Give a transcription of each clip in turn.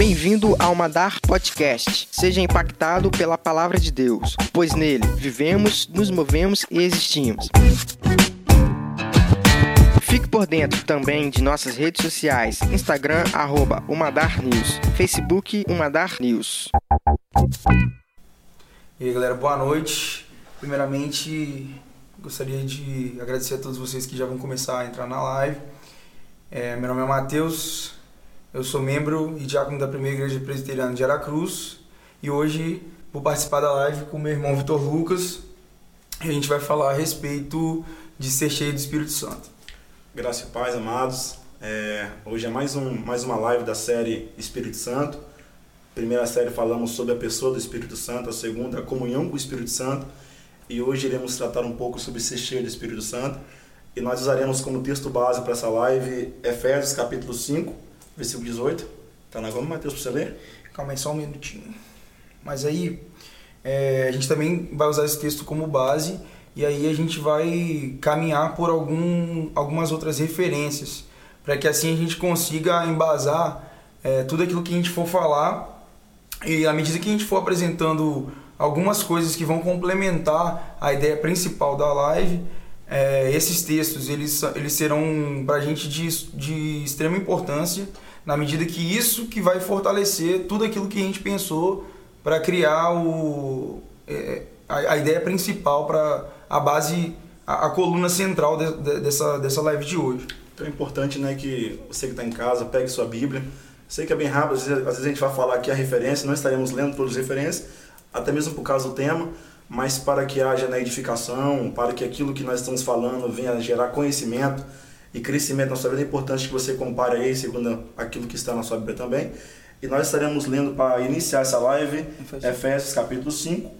Bem-vindo ao Madar Podcast. Seja impactado pela palavra de Deus, pois nele vivemos, nos movemos e existimos. Fique por dentro também de nossas redes sociais: Instagram, arroba News, Facebook, Umadar News. E aí, galera, boa noite. Primeiramente, gostaria de agradecer a todos vocês que já vão começar a entrar na live. É, meu nome é Matheus, eu sou membro e diácono da Primeira Igreja Presbiteriana de Aracruz e hoje vou participar da live com meu irmão Vitor Lucas e a gente vai falar a respeito de ser cheio do Espírito Santo. Graça e paz, amados. É, hoje é mais, um, mais uma live da série Espírito Santo. Primeira série falamos sobre a pessoa do Espírito Santo, a segunda, a comunhão com o Espírito Santo. E hoje iremos tratar um pouco sobre ser cheio do Espírito Santo. E nós usaremos como texto base para essa live Efésios capítulo 5, versículo 18. Tá na goma, Mateus, para você ler? Calma aí, só um minutinho. Mas aí, é, a gente também vai usar esse texto como base e aí a gente vai caminhar por algum, algumas outras referências para que assim a gente consiga embasar é, tudo aquilo que a gente for falar e à medida que a gente for apresentando algumas coisas que vão complementar a ideia principal da live, é, esses textos eles, eles serão para a gente de, de extrema importância na medida que isso que vai fortalecer tudo aquilo que a gente pensou para criar o, é, a, a, ideia principal para a base, a, a coluna central de, de, dessa, dessa live de hoje. Então é importante né, que você que está em casa pegue sua Bíblia. Sei que é bem rápido, às vezes, às vezes a gente vai falar aqui a referência, não estaremos lendo todas as referências, até mesmo por causa do tema, mas para que haja na edificação, para que aquilo que nós estamos falando venha gerar conhecimento e crescimento na sua vida, é importante que você compare aí, segundo aquilo que está na sua Bíblia também. E nós estaremos lendo para iniciar essa live, Efésios capítulo 5,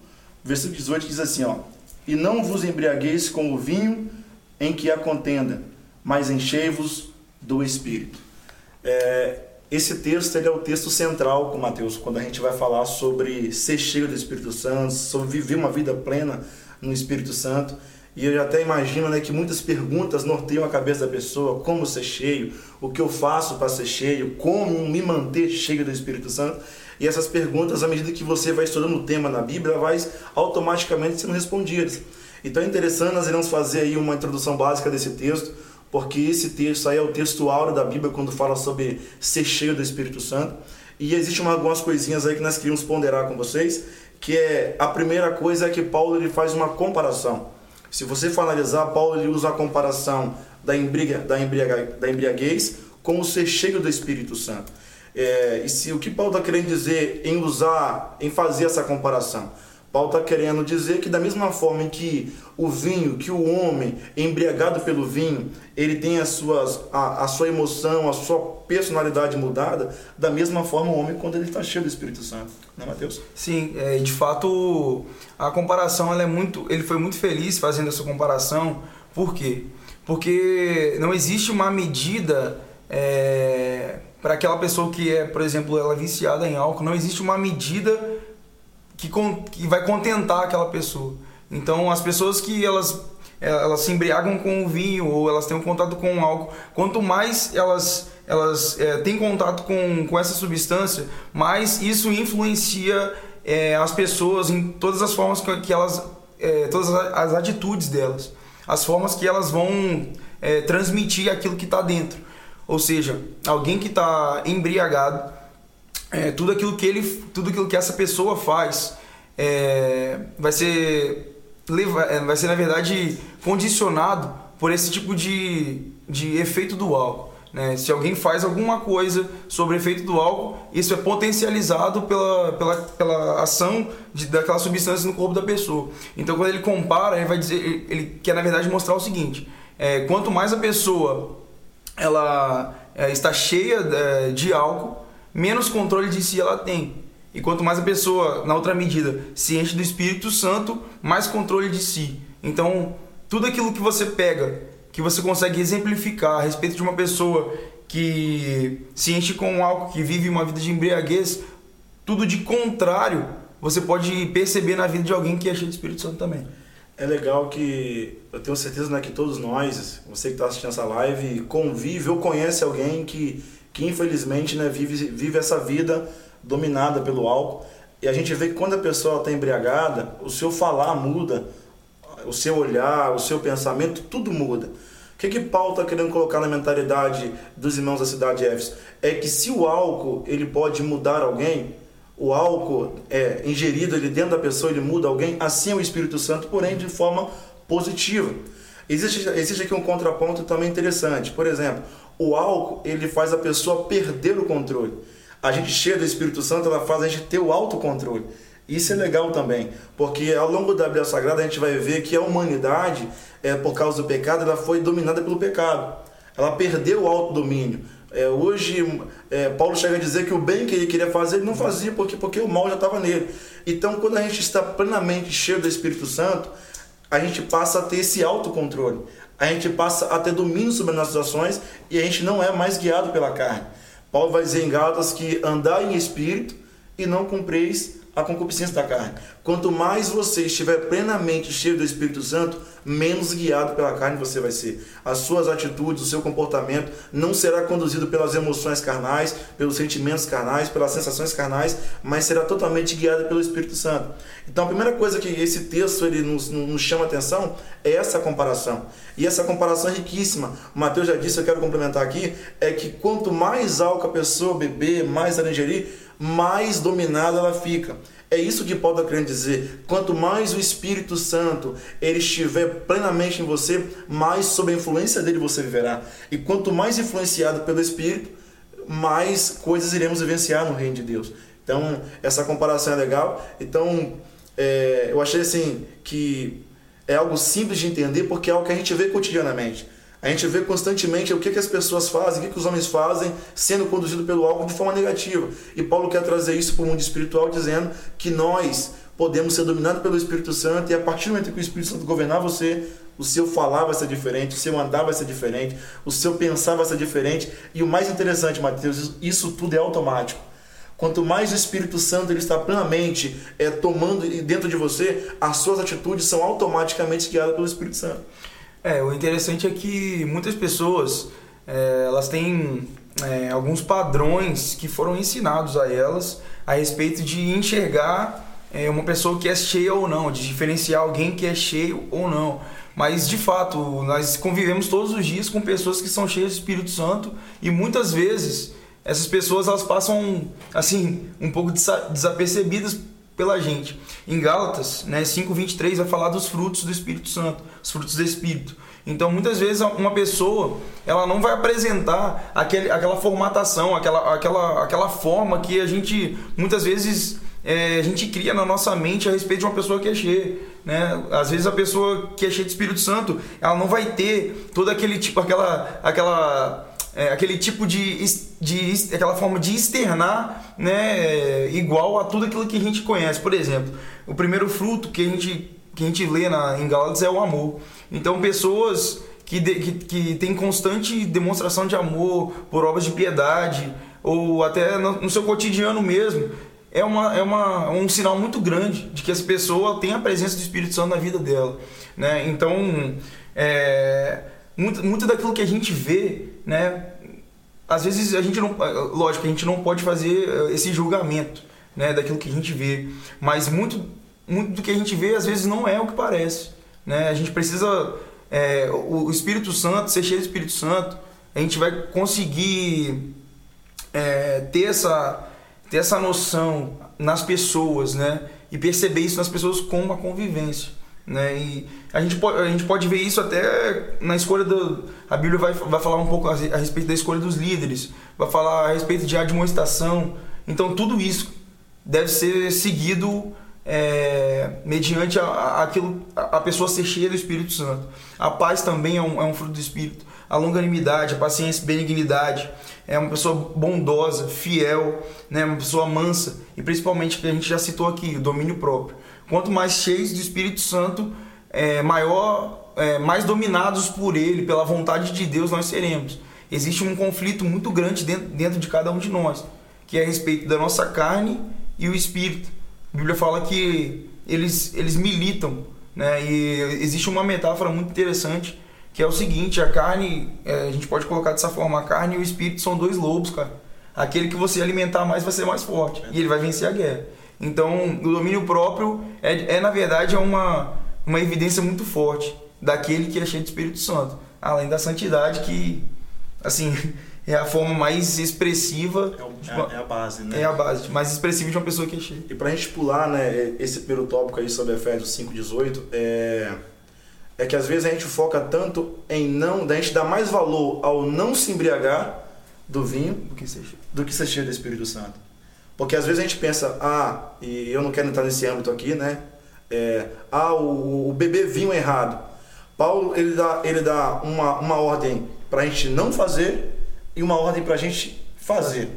versículo 18, que diz assim, ó, E não vos embriagueis com o vinho em que há contenda, mas enchei-vos do Espírito. É, esse texto ele é o texto central com Mateus, quando a gente vai falar sobre ser cheio do Espírito Santo, sobre viver uma vida plena no Espírito Santo. E eu até imagino né, que muitas perguntas norteiam a cabeça da pessoa: como ser cheio, o que eu faço para ser cheio, como me manter cheio do Espírito Santo. E essas perguntas, à medida que você vai estudando o tema na Bíblia, vai automaticamente sendo respondidas. Então é interessante, nós iremos fazer aí uma introdução básica desse texto, porque esse texto aí é o texto áureo da Bíblia quando fala sobre ser cheio do Espírito Santo. E existem algumas coisinhas aí que nós queríamos ponderar com vocês, que é a primeira coisa é que Paulo ele faz uma comparação. Se você for analisar, Paulo ele usa a comparação da, embriga, da, embriaga, da embriaguez com o ser cheio do Espírito Santo. É, e se o que Paulo está querendo dizer em usar, em fazer essa comparação? Paulo está querendo dizer que da mesma forma que o vinho, que o homem embriagado pelo vinho, ele tem as suas, a, a sua emoção, a sua personalidade mudada, da mesma forma o homem quando ele está cheio do Espírito Santo, não é Mateus? Sim, é, de fato a comparação ela é muito, ele foi muito feliz fazendo essa comparação, por quê? Porque não existe uma medida é, para aquela pessoa que é, por exemplo, ela é viciada em álcool, não existe uma medida que, que vai contentar aquela pessoa. Então, as pessoas que elas elas se embriagam com o vinho ou elas têm um contato com o álcool, quanto mais elas elas é, têm contato com, com essa substância, mais isso influencia é, as pessoas em todas as formas que elas, é, todas as atitudes delas, as formas que elas vão transmitir aquilo que está dentro. Ou seja, alguém que está embriagado, é, tudo aquilo que ele, tudo aquilo que essa pessoa faz é, vai ser é, vai ser na verdade condicionado por esse tipo de, de efeito do álcool. Né? Se alguém faz alguma coisa sobre o efeito do álcool, isso é potencializado pela, pela, pela ação de, daquela substância no corpo da pessoa. Então, quando ele compara, ele vai dizer, ele quer na verdade mostrar o seguinte: é, quanto mais a pessoa ela é, está cheia é, de álcool, menos controle de si ela tem. E quanto mais a pessoa, na outra medida, se enche do Espírito Santo, mais controle de si. Então, tudo aquilo que você pega, que você consegue exemplificar a respeito de uma pessoa que se enche com álcool, que vive uma vida de embriaguez, tudo de contrário, você pode perceber na vida de alguém que é cheio do Espírito Santo também. é legal que eu tenho certeza né, que todos nós, você que está assistindo essa live, convive ou conhece alguém que, que infelizmente né, vive, vive essa vida dominada pelo álcool. E a gente vê que quando a pessoa está embriagada, o seu falar muda, o seu olhar, o seu pensamento, tudo muda. O que, que Paulo está querendo colocar na mentalidade dos irmãos da cidade de? É que se o álcool ele pode mudar alguém, o álcool é ingerido ele dentro da pessoa, ele muda alguém, assim é o Espírito Santo, porém de forma positiva. Existe, existe aqui um contraponto também interessante. Por exemplo, o álcool ele faz a pessoa perder o controle. A gente cheia do Espírito Santo, ela faz a gente ter o autocontrole. Isso é legal também, porque ao longo da Bíblia Sagrada a gente vai ver que a humanidade, é, por causa do pecado, ela foi dominada pelo pecado. Ela perdeu o autodomínio. É, hoje, é, Paulo chega a dizer que o bem que ele queria fazer, ele não fazia porque, porque o mal já estava nele. Então, quando a gente está plenamente cheio do Espírito Santo, a gente passa a ter esse autocontrole. A gente passa a ter domínio sobre as nossas ações e a gente não é mais guiado pela carne. Paulo vai dizer em Gálatas que andar em espírito e não cumpreis a concupiscência da carne. Quanto mais você estiver plenamente cheio do Espírito Santo, menos guiado pela carne você vai ser. As suas atitudes, o seu comportamento não será conduzido pelas emoções carnais, pelos sentimentos carnais, pelas sensações carnais, mas será totalmente guiado pelo Espírito Santo. Então a primeira coisa que esse texto ele nos, nos chama atenção é essa comparação. E essa comparação é riquíssima. O Mateus já disse, eu quero complementar aqui, é que quanto mais álcool a pessoa beber, mais ela ingerir, mais dominada ela fica. É isso que Paulo está querendo dizer. Quanto mais o Espírito Santo ele estiver plenamente em você, mais sob a influência dele você viverá. E quanto mais influenciado pelo Espírito, mais coisas iremos vivenciar no reino de Deus. Então, essa comparação é legal. Então, é, eu achei assim que é algo simples de entender porque é algo que a gente vê cotidianamente. A gente vê constantemente o que, que as pessoas fazem, o que, que os homens fazem sendo conduzidos pelo álcool de forma negativa. E Paulo quer trazer isso para o mundo espiritual, dizendo que nós podemos ser dominados pelo Espírito Santo e a partir do momento que o Espírito Santo governar você, o seu falar vai ser diferente, o seu andar vai ser diferente, o seu pensar vai ser diferente. E o mais interessante, Mateus, isso tudo é automático. Quanto mais o Espírito Santo ele está plenamente é, tomando dentro de você, as suas atitudes são automaticamente guiadas pelo Espírito Santo. É, o interessante é que muitas pessoas é, elas têm é, alguns padrões que foram ensinados a elas a respeito de enxergar é, uma pessoa que é cheia ou não, de diferenciar alguém que é cheio ou não. Mas de fato, nós convivemos todos os dias com pessoas que são cheias do Espírito Santo e muitas vezes essas pessoas elas passam assim um pouco desapercebidas pela gente. Em Gálatas, né, 5:23 vai falar dos frutos do Espírito Santo, os frutos do Espírito. Então, muitas vezes uma pessoa, ela não vai apresentar aquele, aquela formatação, aquela, aquela, aquela forma que a gente muitas vezes é, a gente cria na nossa mente a respeito de uma pessoa que é cheia. Né? Às vezes a pessoa que é cheia de Espírito Santo, ela não vai ter todo aquele tipo, aquela, aquela é, aquele tipo de, de aquela forma de externar né, igual a tudo aquilo que a gente conhece. Por exemplo, o primeiro fruto que a gente, que a gente lê na, em Gálatas é o amor. Então, pessoas que, de, que, que têm constante demonstração de amor por obras de piedade, ou até no, no seu cotidiano mesmo, é, uma, é uma, um sinal muito grande de que essa pessoa tem a presença do Espírito Santo na vida dela. Né? Então, é, muito, muito daquilo que a gente vê, né? Às vezes a gente não, lógico, a gente não pode fazer eh, esse julgamento, né, daquilo que a gente vê, mas muito, muito do que a gente vê às vezes não é o que parece, né? A gente precisa é, o Espírito Santo, ser cheio do Espírito Santo, a gente vai conseguir é, ter essa ter essa noção nas pessoas, né? E perceber isso nas pessoas com uma convivência. Né? E a gente, pode, a gente pode ver isso até na escolha do. A Bíblia vai, vai falar um pouco a, a respeito da escolha dos líderes, vai falar a respeito de admoestação. Então, tudo isso deve ser seguido é, mediante a, a, aquilo, a, pessoa ser cheia do Espírito Santo. A paz também é um, é um fruto do Espírito. A longanimidade, a paciência, benignidade. É uma pessoa bondosa, fiel, né? uma pessoa mansa. E principalmente, que a gente já citou aqui, o domínio próprio. Quanto mais cheios do Espírito Santo, é, maior, é, mais dominados por Ele, pela vontade de Deus, nós seremos. Existe um conflito muito grande dentro, dentro de cada um de nós, que é a respeito da nossa carne e o Espírito. A Bíblia fala que eles, eles militam Né? E existe uma metáfora muito interessante que é o seguinte: a carne, é, a gente pode colocar dessa forma, a carne e o espírito são dois lobos, cara. Aquele que você alimentar mais vai ser mais forte e ele vai vencer a guerra. Então, o domínio próprio é, é na verdade é uma, uma evidência muito forte daquele que é cheio do Espírito Santo, além da santidade que, assim, é a forma mais expressiva. É, o, é, é, a base, né? É a base, mais expressiva de uma pessoa que é cheia. E pra gente pular, né, esse primeiro tópico aí sobre Efésios 5,18, é, é que às vezes a gente foca tanto em não. A gente dá mais valor ao não se embriagar do vinho do que ser, do que ser cheio do Espírito Santo. Porque às vezes a gente pensa, ah, e eu não quero entrar nesse âmbito aqui, né? É, ah, o, o beber vinho é errado. Paulo ele dá, ele dá uma, uma ordem para a gente não fazer e uma ordem para a gente fazer.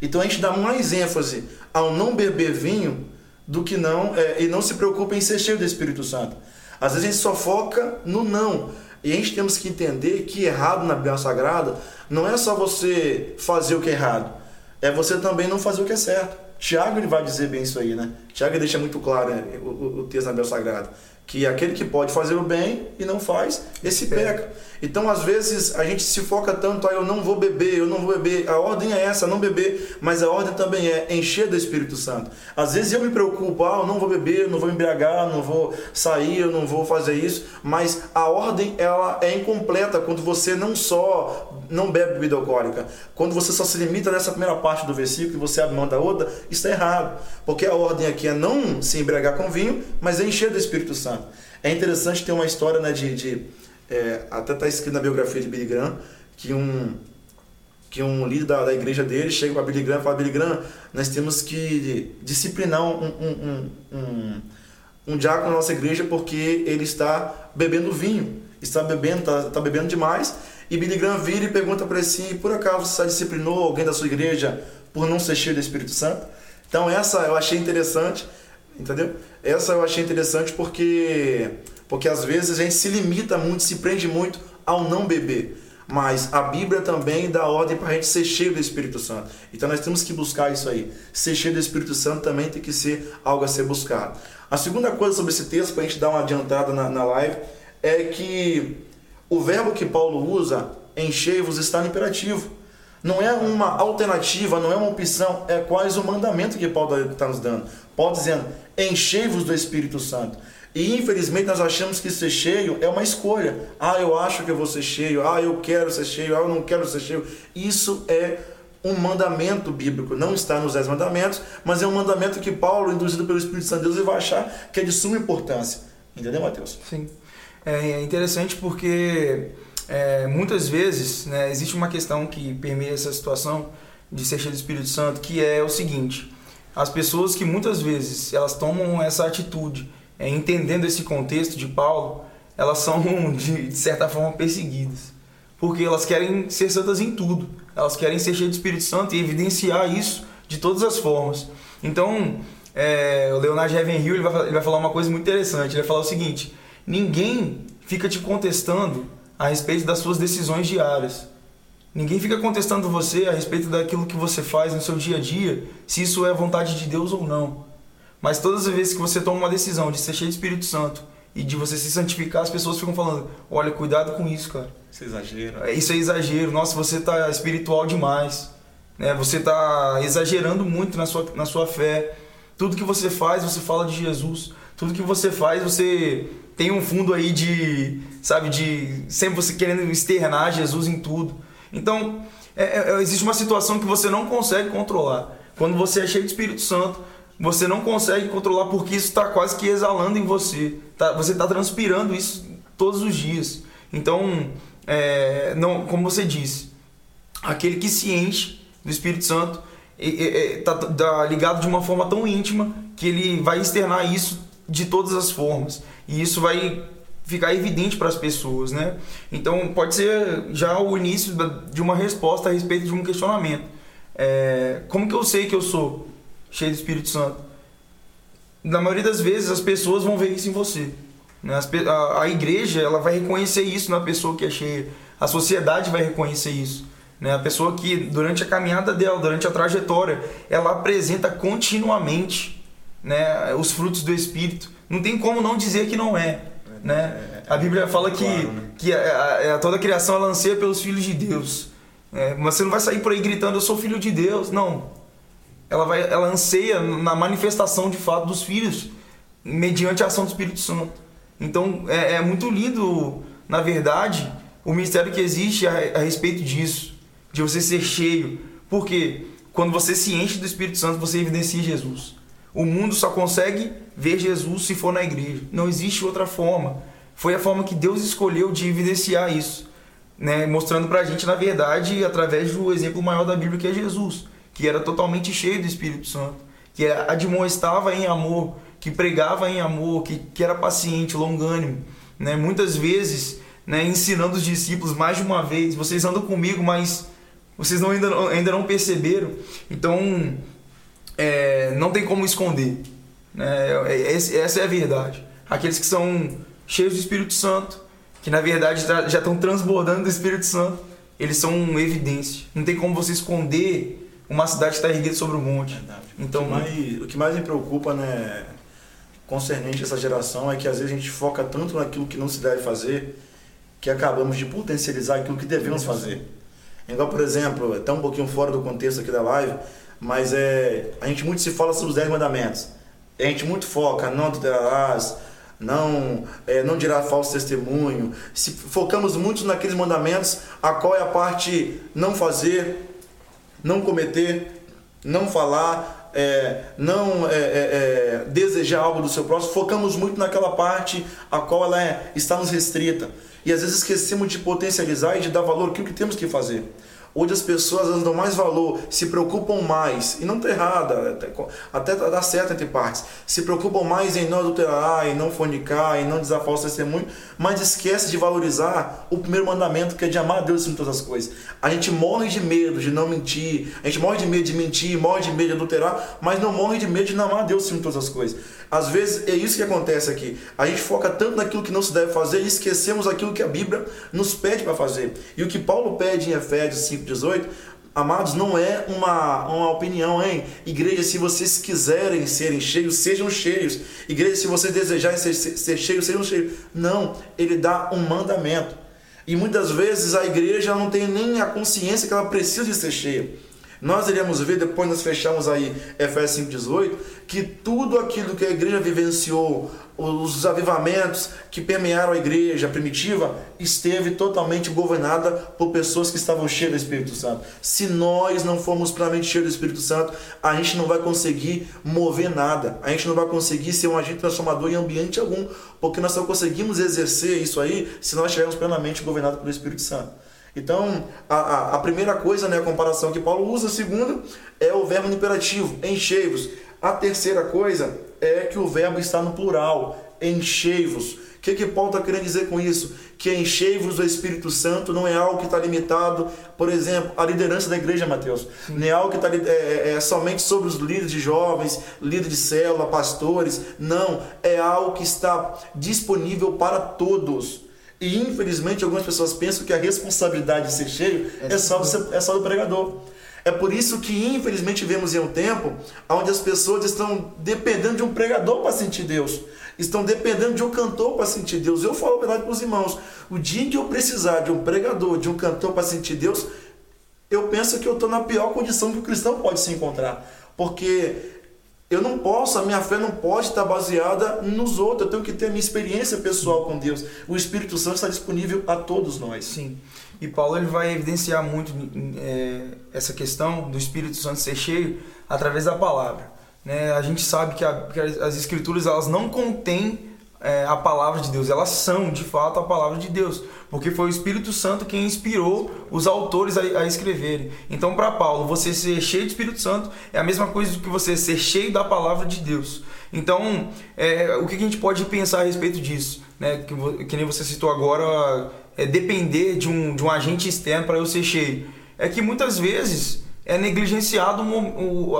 Então a gente dá mais ênfase ao não beber vinho do que não é, e não se preocupa em ser cheio do Espírito Santo. Às vezes a gente só foca no não. E a gente temos que entender que errado na Bíblia Sagrada não é só você fazer o que é errado, é você também não fazer o que é certo. Tiago ele vai dizer bem isso aí, né? Tiago deixa muito claro né, o, o texto na Bíblia Sagrada que aquele que pode fazer o bem e não faz, esse peca. Então, às vezes, a gente se foca tanto, ah, eu não vou beber, eu não vou beber. A ordem é essa, não beber, mas a ordem também é encher do Espírito Santo. Às vezes eu me preocupo, ah, eu não vou beber, eu não vou embriagar, não vou sair, eu não vou fazer isso, mas a ordem ela é incompleta quando você não só não bebe bebida alcoólica, quando você só se limita nessa primeira parte do versículo e você abre mão da outra, está errado. Porque a ordem aqui é não se embriagar com vinho, mas é encher do Espírito Santo. É interessante ter uma história né, de, de é, até está escrito na biografia de Billy Graham, que um, que um líder da, da igreja dele chega para Billy Graham e fala, Billy Graham, nós temos que disciplinar um, um, um, um, um diácono na nossa igreja porque ele está bebendo vinho, está bebendo, está, está bebendo demais, e Billy Graham vira e pergunta para ele assim, por acaso você disciplinou alguém da sua igreja por não ser cheio do Espírito Santo? Então essa eu achei interessante, entendeu? Essa eu achei interessante porque porque às vezes a gente se limita muito, se prende muito ao não beber. Mas a Bíblia também dá ordem para a gente ser cheio do Espírito Santo. Então nós temos que buscar isso aí. Ser cheio do Espírito Santo também tem que ser algo a ser buscado. A segunda coisa sobre esse texto, para a gente dar uma adiantada na, na live, é que o verbo que Paulo usa, enchei-vos, está no imperativo. Não é uma alternativa, não é uma opção, é quase o mandamento que Paulo está nos dando. Paulo dizendo, enchei-vos do Espírito Santo. E infelizmente nós achamos que ser cheio é uma escolha. Ah, eu acho que eu vou ser cheio. Ah, eu quero ser cheio. Ah, eu não quero ser cheio. Isso é um mandamento bíblico. Não está nos Dez Mandamentos, mas é um mandamento que Paulo, induzido pelo Espírito Santo de Deus, ele vai achar que é de suma importância. Entendeu, Mateus? Sim. É interessante porque é, muitas vezes né, existe uma questão que permeia essa situação de ser cheio do Espírito Santo, que é o seguinte: as pessoas que muitas vezes elas tomam essa atitude é, entendendo esse contexto de Paulo, elas são de, de certa forma perseguidas, porque elas querem ser santas em tudo, elas querem ser cheias do Espírito Santo e evidenciar isso de todas as formas. Então, é, o Leonardo Ravenhill ele vai, ele vai falar uma coisa muito interessante. Ele vai falar o seguinte: ninguém fica te contestando a respeito das suas decisões diárias. Ninguém fica contestando você a respeito daquilo que você faz no seu dia a dia, se isso é vontade de Deus ou não. Mas todas as vezes que você toma uma decisão de ser cheio de Espírito Santo e de você se santificar, as pessoas ficam falando: olha, cuidado com isso, cara. Isso é exagero. É, isso é exagero. Nossa, você está espiritual demais. Né? Você está exagerando muito na sua, na sua fé. Tudo que você faz, você fala de Jesus. Tudo que você faz, você tem um fundo aí de, sabe, de sempre você querendo externar Jesus em tudo. Então, é, é, existe uma situação que você não consegue controlar. Quando você é cheio de Espírito Santo, você não consegue controlar porque isso está quase que exalando em você. Tá, você está transpirando isso todos os dias. Então, é, não, como você disse, aquele que se enche do Espírito Santo está tá ligado de uma forma tão íntima que ele vai externar isso de todas as formas. E isso vai ficar evidente para as pessoas, né? Então pode ser já o início de uma resposta a respeito de um questionamento. É, como que eu sei que eu sou cheio do Espírito Santo. Na maioria das vezes as pessoas vão ver isso em você. Né? A, a igreja ela vai reconhecer isso na pessoa que é cheia. A sociedade vai reconhecer isso. Né? A pessoa que durante a caminhada dela, durante a trajetória, ela apresenta continuamente né, os frutos do Espírito não tem como não dizer que não é. Né? A Bíblia fala que, que a, a, toda a criação ela anseia pelos filhos de Deus. É, mas você não vai sair por aí gritando, eu sou filho de Deus. Não. Ela, vai, ela anseia na manifestação de fato dos filhos, mediante a ação do Espírito Santo. Então é, é muito lindo, na verdade, o mistério que existe a, a respeito disso, de você ser cheio. Porque quando você se enche do Espírito Santo, você evidencia Jesus. O mundo só consegue ver Jesus se for na igreja. Não existe outra forma. Foi a forma que Deus escolheu de evidenciar isso, né? mostrando para a gente, na verdade, através do exemplo maior da Bíblia, que é Jesus, que era totalmente cheio do Espírito Santo, que admoestava em amor, que pregava em amor, que, que era paciente, longânimo. Né? Muitas vezes, né, ensinando os discípulos mais de uma vez: vocês andam comigo, mas vocês não, ainda, ainda não perceberam. Então, é, não tem como esconder. Né? É, é, essa é a verdade. Aqueles que são cheios do Espírito Santo, que na verdade já estão transbordando do Espírito Santo, eles são evidência. Não tem como você esconder uma cidade está erguida sobre o um monte. Então, o que, mais, o que mais me preocupa, né, concernente a essa geração, é que às vezes a gente foca tanto naquilo que não se deve fazer, que acabamos de potencializar aquilo que devemos fazer. Igual, por exemplo, até um pouquinho fora do contexto aqui da live, mas é, a gente muito se fala sobre os 10 mandamentos. A gente muito foca, não adulterarás, não, é, não dirá falso testemunho. Se focamos muito naqueles mandamentos, a qual é a parte não fazer, não cometer, não falar, é, não é, é, é desejar algo do seu próximo, focamos muito naquela parte a qual ela é, está nos restrita. E às vezes esquecemos de potencializar e de dar valor. Àquilo que temos que fazer onde as pessoas dão mais valor, se preocupam mais, e não está errada, até, até dá certo entre partes, se preocupam mais em não adulterar, em não fornicar, em não desafar o testemunho, mas esquece de valorizar o primeiro mandamento que é de amar a Deus em todas as coisas. A gente morre de medo de não mentir, a gente morre de medo de mentir, morre de medo de adulterar, mas não morre de medo de não amar a Deus em todas as coisas. Às vezes é isso que acontece aqui. A gente foca tanto naquilo que não se deve fazer e esquecemos aquilo que a Bíblia nos pede para fazer. E o que Paulo pede em Efésios 5,18, amados, não é uma, uma opinião, hein? Igreja, se vocês quiserem serem cheios, sejam cheios. Igreja, se vocês desejarem ser, ser cheios, sejam cheios. Não, ele dá um mandamento. E muitas vezes a igreja não tem nem a consciência que ela precisa de ser cheia. Nós iremos ver, depois nós fechamos aí Efésios 5,18, que tudo aquilo que a igreja vivenciou, os avivamentos que permearam a igreja primitiva, esteve totalmente governada por pessoas que estavam cheias do Espírito Santo. Se nós não formos plenamente cheios do Espírito Santo, a gente não vai conseguir mover nada, a gente não vai conseguir ser um agente transformador em ambiente algum, porque nós só conseguimos exercer isso aí se nós estivermos plenamente governados pelo Espírito Santo. Então, a, a, a, primeira coisa, né, a comparação que Paulo usa, a segunda, é o verbo imperativo, enchei-vos. A terceira coisa é que o verbo está no plural, enchei-vos. O que, que Paulo está querendo dizer com isso? Que enchei-vos do Espírito Santo não é algo que está limitado, por exemplo, à liderança da igreja, Mateus. Não é algo que está é, é, é somente sobre os líderes de jovens, líderes de célula, pastores. Não, é algo que está disponível para todos. E infelizmente algumas pessoas pensam que a responsabilidade de ser cheio é, é só, é só do pregador. É por isso que infelizmente vemos em um tempo onde as pessoas estão dependendo de um pregador para sentir Deus. Estão dependendo de um cantor para sentir Deus. Eu falo a verdade para os irmãos. O dia em que eu precisar de um pregador, de um cantor para sentir Deus, eu penso que eu estou na pior condição que o cristão pode se encontrar. Porque eu não posso, a minha fé não pode estar baseada nos outros. Eu tenho que ter a minha experiência pessoal com Deus. O Espírito Santo está disponível a todos nós. Sim. E Paulo ele vai evidenciar muito é, essa questão do Espírito Santo ser cheio através da palavra. Né? A gente sabe que, a, que as Escrituras elas não contêm é, a palavra de Deus, elas são de fato a palavra de Deus, porque foi o Espírito Santo quem inspirou os autores a, a escreverem. Então, para Paulo, você ser cheio do Espírito Santo é a mesma coisa do que você ser cheio da palavra de Deus. Então, é, o que a gente pode pensar a respeito disso? Né? Que, que nem você citou agora, é depender de um, de um agente externo para eu ser cheio. É que muitas vezes é negligenciado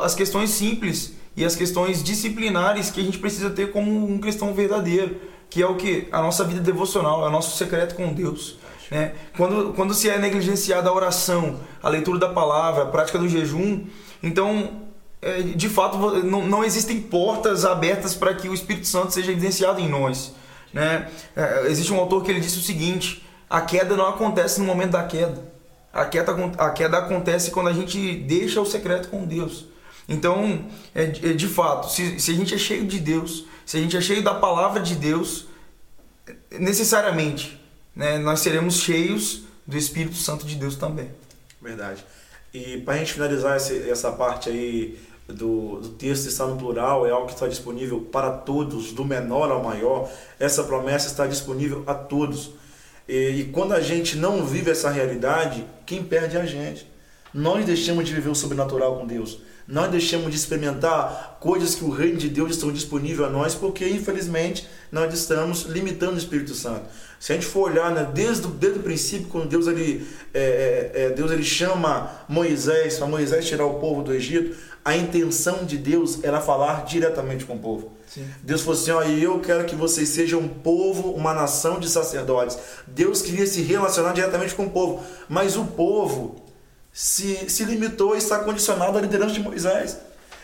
as questões simples e as questões disciplinares que a gente precisa ter como um cristão verdadeiro, que é o que? A nossa vida devocional, é o nosso secreto com Deus. Né? Quando, quando se é negligenciada a oração, a leitura da palavra, a prática do jejum, então é, de fato, não, não existem portas abertas para que o Espírito Santo seja evidenciado em nós. Né? É, existe um autor que ele disse o seguinte: a queda não acontece no momento da queda. A queda, a queda acontece quando a gente deixa o secreto com Deus. Então, é, é, de fato, se, se a gente é cheio de Deus, se a gente é cheio da palavra de Deus, necessariamente né, nós seremos cheios do Espírito Santo de Deus também. Verdade. E para a gente finalizar esse, essa parte aí do, do texto está no plural, é algo que está disponível para todos, do menor ao maior. Essa promessa está disponível a todos. E, e quando a gente não vive essa realidade, quem perde é a gente. Nós deixamos de viver o sobrenatural com Deus. Nós deixamos de experimentar coisas que o reino de Deus estão disponível a nós, porque infelizmente nós estamos limitando o Espírito Santo. Se a gente for olhar né, desde, desde o princípio, quando Deus ele, é, é, é Deus ele chama Moisés para Moisés tirar o povo do Egito, a intenção de Deus era falar diretamente com o povo. Sim. Deus falou assim: ó, eu quero que vocês sejam um povo, uma nação de sacerdotes. Deus queria se relacionar diretamente com o povo, mas o povo se, se limitou e está condicionado à liderança de Moisés.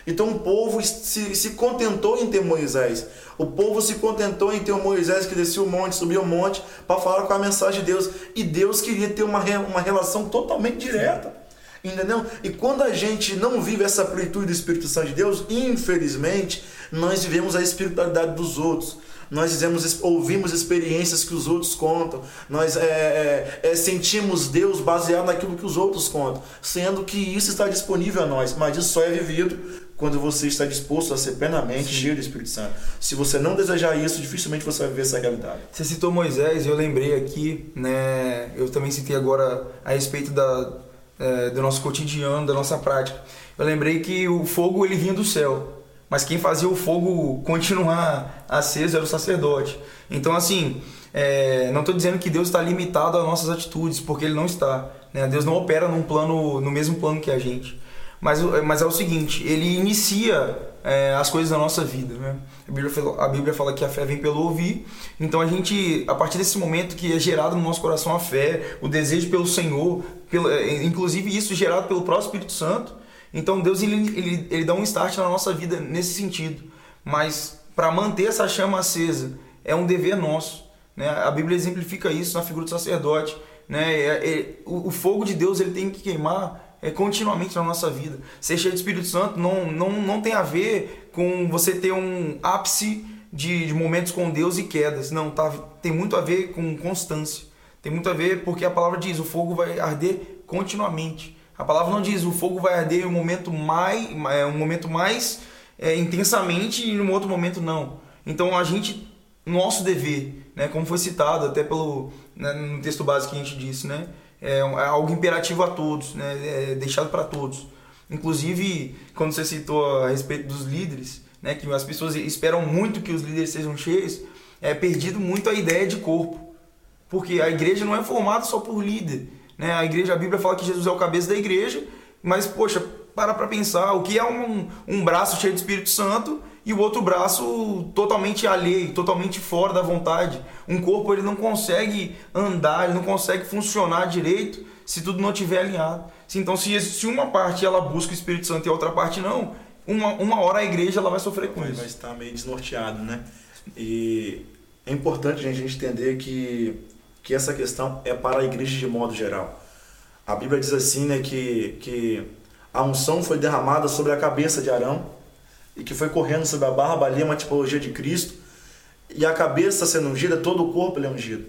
Então o povo se, se contentou em ter Moisés. O povo se contentou em ter o Moisés que descia o monte, subia o monte para falar com a mensagem de Deus. E Deus queria ter uma, uma relação totalmente direta. Entendeu? E quando a gente não vive essa plenitude do Espírito Santo de Deus, infelizmente, nós vivemos a espiritualidade dos outros. Nós dizemos, ouvimos experiências que os outros contam, nós é, é, é, sentimos Deus baseado naquilo que os outros contam, sendo que isso está disponível a nós, mas isso só é vivido quando você está disposto a ser plenamente Sim. cheio do Espírito Santo. Se você não desejar isso, dificilmente você vai viver essa realidade. Você citou Moisés, eu lembrei aqui, né? Eu também citei agora a respeito da, é, do nosso cotidiano, da nossa prática. Eu lembrei que o fogo ele vinha do céu, mas quem fazia o fogo continuar aceso era o sacerdote. Então, assim, é, não estou dizendo que Deus está limitado às nossas atitudes, porque Ele não está. Né? Deus não opera num plano, no mesmo plano que a gente. Mas, mas é o seguinte, Ele inicia é, as coisas da nossa vida. Né? A, Bíblia a Bíblia fala que a fé vem pelo ouvir. Então a gente, a partir desse momento que é gerado no nosso coração a fé, o desejo pelo Senhor, pelo, é, inclusive isso gerado pelo próprio Espírito Santo, então Deus ele, ele, ele dá um start na nossa vida nesse sentido. Mas para manter essa chama acesa é um dever nosso. Né? A Bíblia exemplifica isso na figura do sacerdote. Né? É, é, o, o, fogo de Deus ele tem que queimar é, continuamente na nossa vida. Ser cheio do Espírito Santo não, não, não tem a ver com você ter um ápice de, de momentos com Deus e quedas. Não, tá, tem muito a ver com constância. Tem muito a ver porque a palavra diz: o fogo vai arder continuamente. A palavra não diz o fogo vai arder em um momento mais, é, um momento mais é, intensamente e no outro momento não. Então a gente, nosso dever, né, como foi citado até pelo né, no texto básico que a gente disse, né, é, é algo imperativo a todos, né, é deixado para todos. Inclusive quando você citou a respeito dos líderes, né, que as pessoas esperam muito que os líderes sejam cheios, é perdido muito a ideia de corpo, porque a igreja não é formada só por líder né? A igreja, a Bíblia fala que Jesus é o cabeça da igreja, mas poxa, para para pensar, o que é um, um braço cheio de Espírito Santo e o outro braço totalmente alheio, totalmente fora da vontade. Um corpo ele não consegue andar, ele não consegue funcionar direito se tudo não estiver alinhado. Então se, se uma parte ela busca o Espírito Santo e a outra parte não, uma, uma hora a igreja ela vai sofrer com vai, isso. Vai estar meio desnorteado, né? E é importante a gente entender que que essa questão é para a igreja de modo geral. A Bíblia diz assim, né, que, que a unção foi derramada sobre a cabeça de Arão e que foi correndo sobre a barba ali, uma tipologia de Cristo, e a cabeça sendo ungida, todo o corpo é ungido.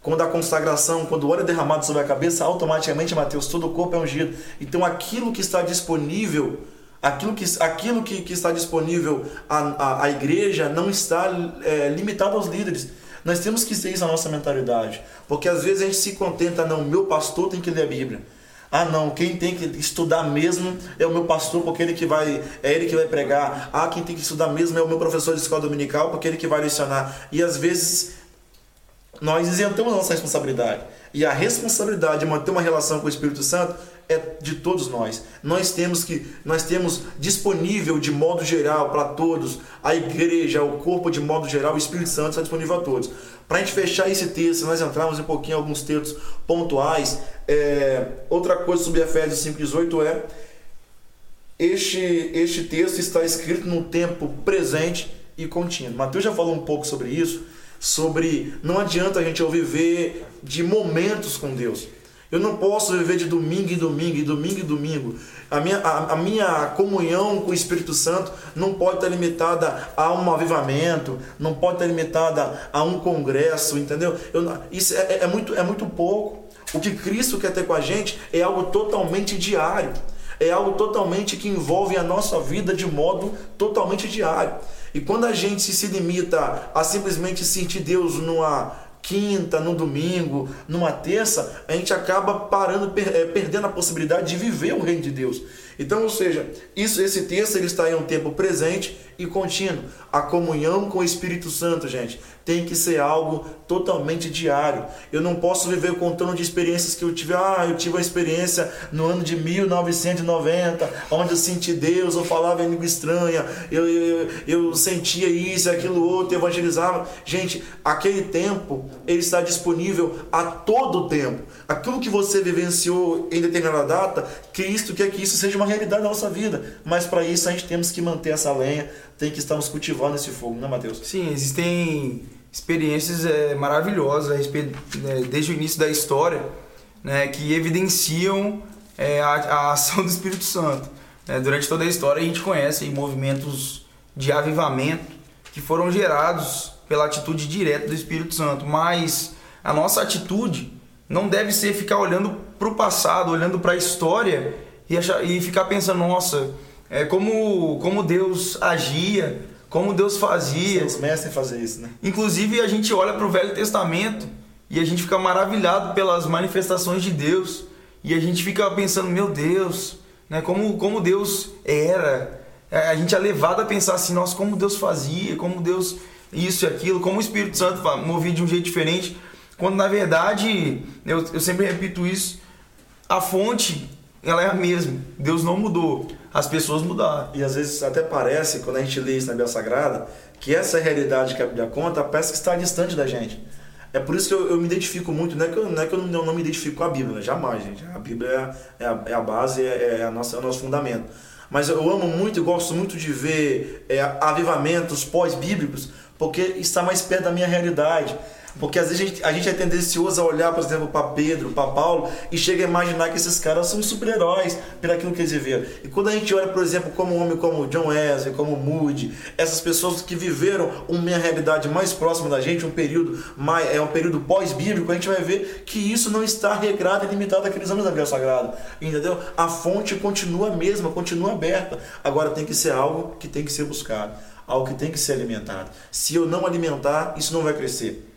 Quando a consagração, quando o óleo é derramado sobre a cabeça, automaticamente, Mateus, todo o corpo é ungido. Então aquilo que está disponível, aquilo que, aquilo que, que está disponível à, à, à igreja não está é, limitado aos líderes nós temos que ter isso na nossa mentalidade. Porque às vezes a gente se contenta, não, meu pastor tem que ler a Bíblia. Ah, não, quem tem que estudar mesmo é o meu pastor, porque ele que vai, é ele que vai pregar. Ah, quem tem que estudar mesmo é o meu professor de escola dominical, porque ele que vai lecionar. E às vezes nós isentamos a nossa responsabilidade. E a responsabilidade de manter uma relação com o Espírito Santo é de todos nós. Nós temos que nós temos disponível de modo geral para todos, a igreja, o corpo de modo geral, o Espírito Santo está disponível a todos. Para a gente fechar esse texto, nós entrarmos um pouquinho em alguns textos pontuais. É, outra coisa sobre Efésios 5,18 é este, este texto está escrito no tempo presente e contínuo. Mateus já falou um pouco sobre isso, sobre não adianta a gente viver de momentos com Deus. Eu não posso viver de domingo em domingo, e domingo em domingo. A minha, a, a, minha comunhão com o Espírito Santo não pode estar limitada a um avivamento, não pode estar limitada a um congresso, entendeu? Eu, isso é, é, muito, é muito pouco. O que Cristo quer ter com a gente é algo totalmente diário. É algo totalmente que envolve a nossa vida de modo totalmente diário. E quando a gente se limita a simplesmente sentir Deus numa quinta, no domingo, numa terça, a gente acaba parando, eh, perdendo a possibilidade de viver o reino de Deus. Então, ou seja, isso, esse texto ele está em um tempo presente e contínuo. A comunhão com o Espírito Santo, gente, tem que ser algo totalmente diário. Eu não posso viver contando de experiências que eu tive. Ah, eu tive uma experiência no ano de 1990, onde eu senti Deus, eu falava em língua estranha, eu, eu, eu sentia isso, aquilo outro, evangelizava. Gente, aquele tempo, ele está disponível a todo tempo. Aquilo que você vivenciou em determinada data, Cristo quer que isso seja uma realidade da nossa vida. Mas para isso a gente temos que manter essa lenha, tem que estarmos cultivando esse fogo, né, Mateus? Sim, existem experiências é, maravilosas a respeito, né, desde o início da história, né, que evidenciam é, a, a, ação do Espírito Santo. Né? Durante toda a história a gente conhece movimentos de avivamento que foram gerados pela atitude direta do Espírito Santo, mas a nossa atitude não deve ser ficar olhando para o passado, olhando para a história e, achar, e ficar pensando, nossa, é, como, como Deus agia, como Deus fazia. Os mestres fazer isso, né? Inclusive a gente olha para o Velho Testamento e a gente fica maravilhado pelas manifestações de Deus e a gente fica pensando, meu Deus, né? Como, como Deus era. É, a gente é levado a pensar assim, nossa, como Deus fazia, como Deus isso e aquilo, como o Espírito Santo movia de um jeito diferente, quando na verdade, eu, eu sempre repito isso, a fonte ela é a mesma. Deus não mudou, as pessoas mudaram. E às vezes até parece, quando a gente lê isso na Bíblia Sagrada, que essa realidade que a Bíblia conta parece que está distante da gente. É por isso que eu, eu me identifico muito, não é que eu não, é que eu não, não me identifico com a Bíblia, jamais, gente. A Bíblia é, é, a, é a, base, é, é, a nossa, é o nosso fundamento. Mas eu amo muito e gosto muito de ver é, avivamentos pós-bíblicos, porque está mais perto da minha realidade. Porque às vezes a gente, a gente é tendencioso a olhar, por exemplo, para Pedro, para Paulo e chega a imaginar que esses caras são super-heróis pelo aquilo que eles viveram. E quando a gente olha, por exemplo, como um homem como John Wesley, como Moody, essas pessoas que viveram uma realidade mais próxima da gente, um período mais, é um período pós-bíblico, a gente vai ver que isso não está regrado e limitado àqueles anos da Bíblia Sagrada. Entendeu? A fonte continua a mesma, continua aberta. Agora tem que ser algo que tem que ser buscado, algo que tem que ser alimentado. Se eu não alimentar, isso não vai crescer.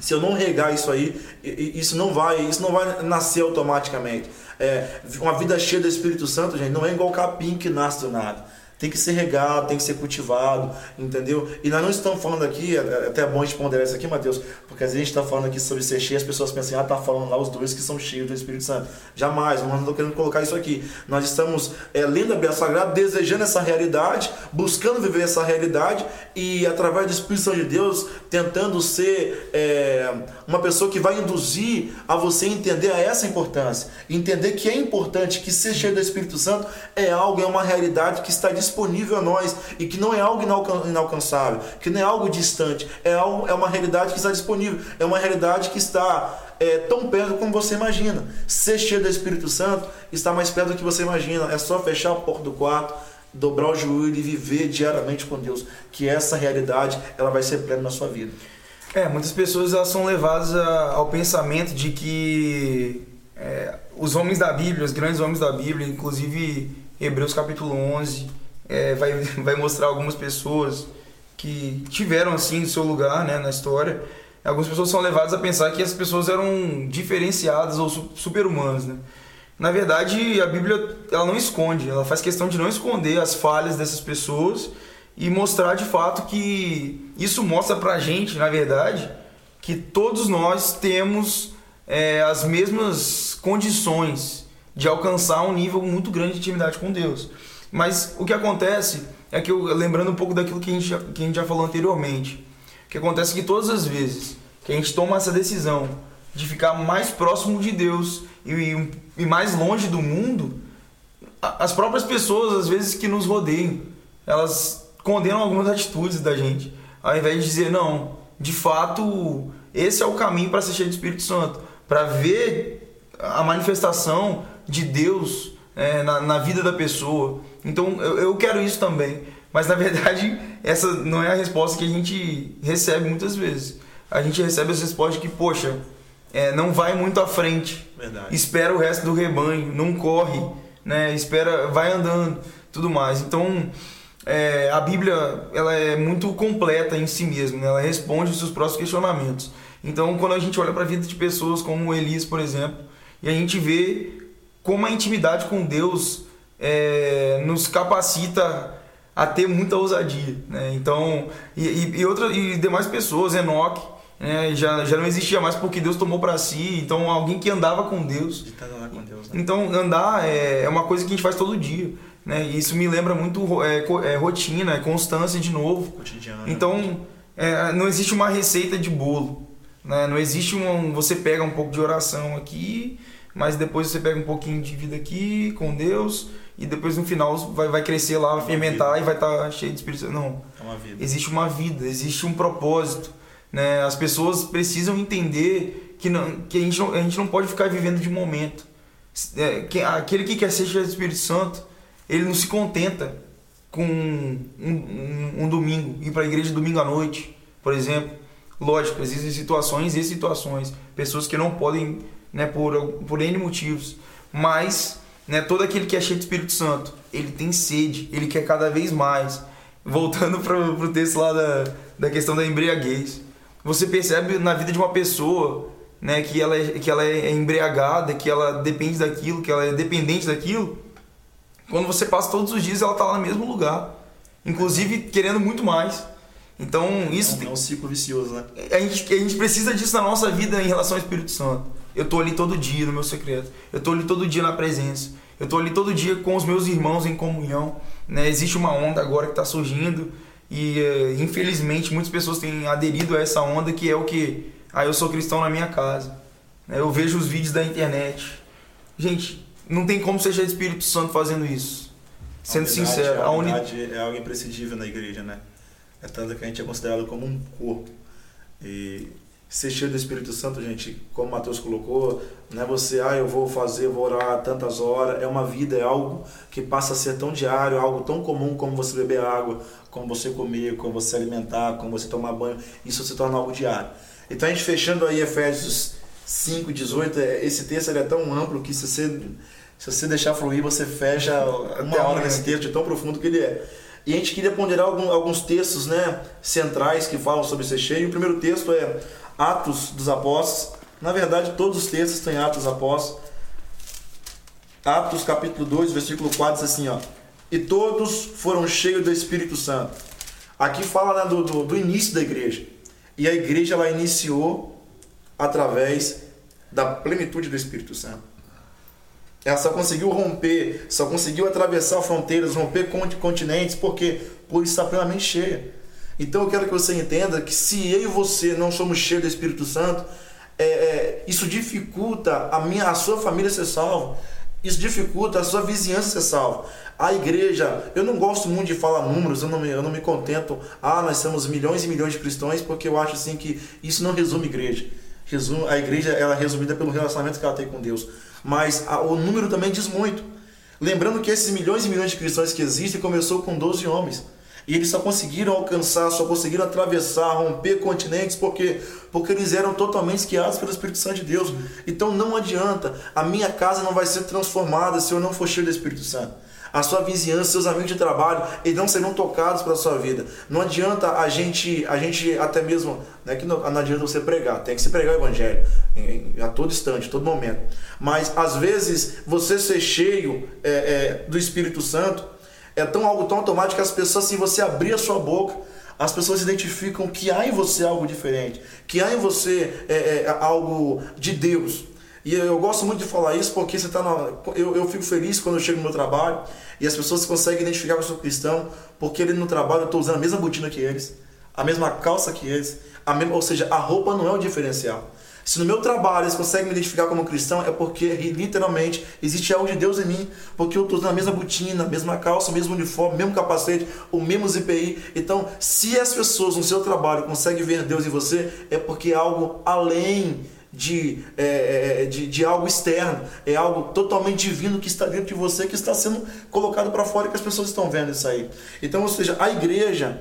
Se eu não regar isso aí, isso não vai, isso não vai nascer automaticamente. É, uma vida cheia do Espírito Santo, gente, não é igual capim que nasce do nada tem que ser regado, tem que ser cultivado, entendeu? E nós não estamos falando aqui, é, é até bom a gente ponderar isso aqui, Mateus, porque às vezes a gente está falando aqui sobre ser cheio, as pessoas pensam, ah, tá falando lá os dois que são cheios do Espírito Santo. Jamais, nós não estamos querendo colocar isso aqui. Nós estamos é, lendo a Bíblia Sagrada, desejando essa realidade, buscando viver essa realidade e através do Espírito de Deus, tentando ser é, uma pessoa que vai induzir a você entender a essa importância. Entender que é importante que ser cheio do Espírito Santo é algo, é uma realidade que está disponível disponível a nós e que não é algo inalcançável, que não é algo distante, é, algo, é uma realidade que está disponível, é uma realidade que está é, tão perto como você imagina. Ser cheio do Espírito Santo está mais perto do que você imagina, é só fechar a porta do quarto, dobrar o joelho e viver diariamente com Deus, que essa realidade ela vai ser plena na sua vida. É, muitas pessoas elas são levadas a, ao pensamento de que é, os homens da Bíblia, os grandes homens da Bíblia, inclusive Hebreus capítulo 11, é, vai, vai mostrar algumas pessoas que tiveram assim seu lugar né, na história. Algumas pessoas são levadas a pensar que as pessoas eram diferenciadas ou super-humanas. Né? Na verdade, a Bíblia ela não esconde, ela faz questão de não esconder as falhas dessas pessoas e mostrar de fato que isso mostra pra gente, na verdade, que todos nós temos é, as mesmas condições de alcançar um nível muito grande de intimidade com Deus. Mas o que acontece é que, eu, lembrando um pouco daquilo que a, gente já, que a gente já falou anteriormente, o que acontece é que todas as vezes que a gente toma essa decisão de ficar mais próximo de Deus e, e mais longe do mundo, as próprias pessoas, às vezes, que nos rodeiam, elas condenam algumas atitudes da gente, ao invés de dizer, não, de fato, esse é o caminho para ser cheio do Espírito Santo, para ver a manifestação de Deus é, na, na, vida da pessoa. Então, eu, eu quero isso também. Mas, na verdade, essa não é a resposta que a gente recebe muitas vezes. A gente recebe as respostas que, poxa, é, não vai muito à frente. Verdade. Espera o resto do rebanho, não corre, né? Espera, vai andando, tudo mais. Então, é, a Bíblia ela é muito completa em si mesma, né? ela responde os seus próprios questionamentos. Então, quando a gente olha para a vida de pessoas como Elias, por exemplo, e a gente vê como a intimidade com Deus é, nos capacita a ter muita ousadia, né? Então, e, e, e, outra, e demais pessoas, Enoque, né? já, já não existia mais porque Deus tomou para si, então alguém que andava com Deus. com Deus né? Então, andar é, é uma coisa que a gente faz todo dia. Né? E isso me lembra muito é, é, rotina, é constância de novo. Cotidiano. Então, é, não existe uma receita de bolo. Né? Não existe um. Você pega um pouco de oração aqui, mas depois você pega um pouquinho de vida aqui com Deus, e depois no final vai, vai crescer lá, vai fermentar vida. e vai estar tá cheio de Espírito Santo. Não. É uma vida. Existe uma vida, existe um propósito. Né? As pessoas precisam entender que, não, que a, gente não, a gente não pode ficar vivendo de momento. É, que, aquele que quer ser cheio do Espírito Santo ele não se contenta com um, um, um domingo, ir para a igreja domingo à noite, por exemplo. Lógico, existem situações e situações, pessoas que não podem, né, por, por N motivos, mas né, todo aquele que é cheio do Espírito Santo, ele tem sede, ele quer cada vez mais. Voltando para o texto lá da, da questão da embriaguez, você percebe na vida de uma pessoa né, que, ela é, que ela é embriagada, que ela depende daquilo, que ela é dependente daquilo, quando você passa todos os dias, ela está lá no mesmo lugar. Inclusive querendo muito mais. Então, isso. É um, é um ciclo vicioso, né? A gente, a gente precisa disso na nossa vida em relação ao Espírito Santo. Eu estou ali todo dia no meu secreto. Eu estou ali todo dia na presença. Eu estou ali todo dia com os meus irmãos em comunhão. Né? Existe uma onda agora que está surgindo e uh, infelizmente muitas pessoas têm aderido a essa onda que é o que ah, eu sou cristão na minha casa. Né? Eu vejo os vídeos da internet. Gente, não tem como de Espírito Santo fazendo isso. Sendo a unidade, sincero, a unidade uni... é algo imprescindível na igreja, né? É tanto que a gente é considerado como um corpo. E ser cheio do Espírito Santo, gente, como o Mateus colocou, não é você, ah, eu vou fazer, vou orar tantas horas. É uma vida, é algo que passa a ser tão diário, algo tão comum como você beber água, como você comer, como você alimentar, como você tomar banho. Isso se torna algo diário. Então a gente fechando aí Efésios 5, 18, é, esse texto é tão amplo que se você se você deixar fluir, você fecha uma hora nesse texto de tão profundo que ele é. E a gente queria ponderar alguns textos né, centrais que falam sobre ser cheio. O primeiro texto é Atos dos Apóstolos. Na verdade, todos os textos têm Atos dos Apóstolos. Atos capítulo 2, versículo 4 diz assim, ó. E todos foram cheios do Espírito Santo. Aqui fala né, do, do, do início da igreja. E a igreja ela iniciou através da plenitude do Espírito Santo. Ela só conseguiu romper, só conseguiu atravessar fronteiras, romper continentes, porque por estar plenamente cheia. Então eu quero que você entenda que se eu e você não somos cheios do Espírito Santo, é, é, isso dificulta a, minha, a sua família ser salva. Isso dificulta a sua vizinhança ser salva. A igreja, eu não gosto muito de falar números, eu não, me, eu não me contento, ah, nós somos milhões e milhões de cristãos, porque eu acho assim que isso não resume igreja. Resume, a igreja ela é resumida pelo relacionamento que ela tem com Deus mas a, o número também diz muito. Lembrando que esses milhões e milhões de cristãos que existem começou com 12 homens. E eles só conseguiram alcançar, só conseguiram atravessar, romper continentes, porque porque eles eram totalmente guiados pelo Espírito Santo de Deus. Então não adianta, a minha casa não vai ser transformada se eu não for cheio do Espírito Santo a sua vizinhança, seus amigos de trabalho, eles não serão tocados pela sua vida. Não adianta a gente, a gente até mesmo, não é que não, não adianta você pregar, tem que se pregar o evangelho em, em, a todo instante, a todo momento. Mas às vezes você ser cheio é, é, do Espírito Santo é tão algo tão automático que as pessoas, se você abrir a sua boca, as pessoas identificam que há em você algo diferente, que há em você é, é algo de Deus. E eu gosto muito de falar isso porque você tá na, eu, eu fico feliz quando eu chego no meu trabalho e as pessoas conseguem identificar que eu sou cristão porque ele no trabalho eu estou usando a mesma botina que eles, a mesma calça que eles, a mesma, ou seja, a roupa não é o diferencial. Se no meu trabalho eles conseguem me identificar como cristão, é porque literalmente existe algo de Deus em mim, porque eu estou na mesma botina, mesma calça, mesmo uniforme, mesmo capacete, o mesmo ZPI. Então, se as pessoas no seu trabalho conseguem ver Deus em você, é porque é algo além de, é, é de, de, algo externo, é algo totalmente divino que está dentro de você, que está sendo colocado para fora e que as pessoas estão vendo isso aí. Então, ou seja, a igreja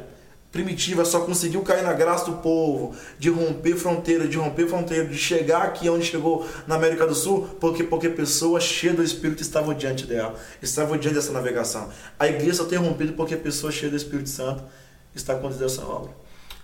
primitiva só conseguiu cair na graça do povo, de romper fronteira, de romper fronteira, de chegar aqui onde chegou na América do Sul, porque porque pessoas cheias do Espírito estavam diante dela, estavam diante dessa navegação. A igreja só tem rompido porque pessoas cheias do Espírito Santo está acontecendo essa obra.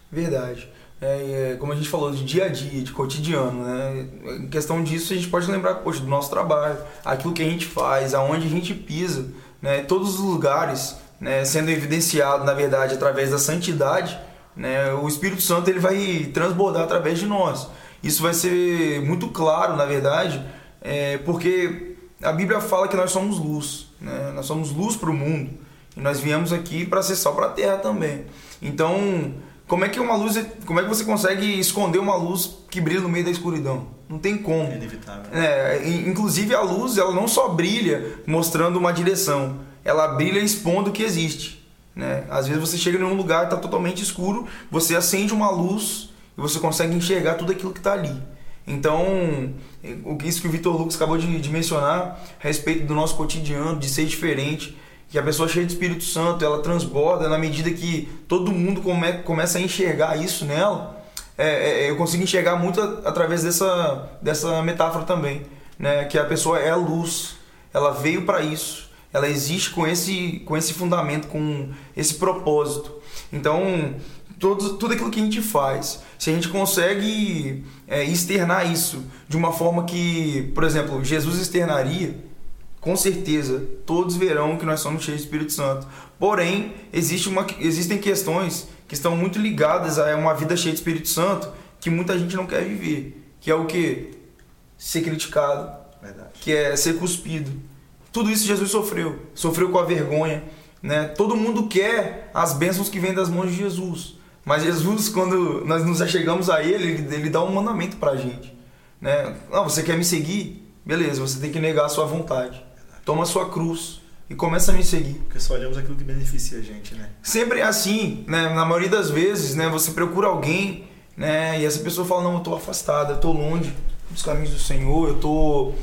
Verdade. É, é, como a gente falou, de dia a dia, de cotidiano, né? Em questão disso, a gente pode lembrar poxa, do nosso trabalho, aquilo que a gente faz, aonde a gente pisa, né? Todos os lugares né, sendo evidenciado, na verdade, através da santidade, né, o Espírito Santo ele vai transbordar através de nós. Isso vai ser muito claro, na verdade, é, porque a Bíblia fala que nós somos luz, né? nós somos luz para o mundo e nós viemos aqui para ser sal para a terra também. Então, como é que uma luz, como é que você consegue esconder uma luz que brilha no meio da escuridão? Não tem como. É inevitável. É, inclusive a luz, ela não só brilha mostrando uma direção, ela brilha expondo que existe. Né? Às vezes você chega em um lugar está totalmente escuro, você acende uma luz e você consegue enxergar tudo aquilo que está ali. Então, isso que o Vitor Lucas acabou de, de, mencionar a respeito do nosso cotidiano, de ser diferente, que a pessoa cheia de Espírito Santo, ela transborda na medida que todo mundo come, começa a enxergar isso nela. É, é, eu consigo enxergar muito através dessa, dessa metáfora também, né? que a pessoa é a luz, ela veio para isso ela existe com esse, com esse fundamento, com esse propósito. Então, todo, tudo aquilo que a gente faz, se a gente consegue é, externar isso de uma forma que, por exemplo, Jesus externaria, com certeza todos verão que nós somos cheios do Espírito Santo. Porém, existe uma, existem questões que estão muito ligadas a uma vida cheia de Espírito Santo que muita gente não quer viver. Que é o que? Ser criticado. Verdade. Que é ser cuspido tudo isso Jesus sofreu. Sofreu com a vergonha. Né? Todo mundo quer as bênçãos que vêm das mãos de Jesus. Mas Jesus, quando nós nos achegamos a Ele, Ele dá um mandamento para a gente. Né? Não, você quer me seguir? Beleza, você tem que negar a sua vontade. Toma a sua cruz e começa a me seguir. Porque só olhamos aquilo que beneficia a gente, né? Sempre é assim, né? Na maioria das vezes, né? Você procura alguém, né? E essa pessoa fala, não, eu estou afastada, eu estou longe dos caminhos do Senhor, eu estou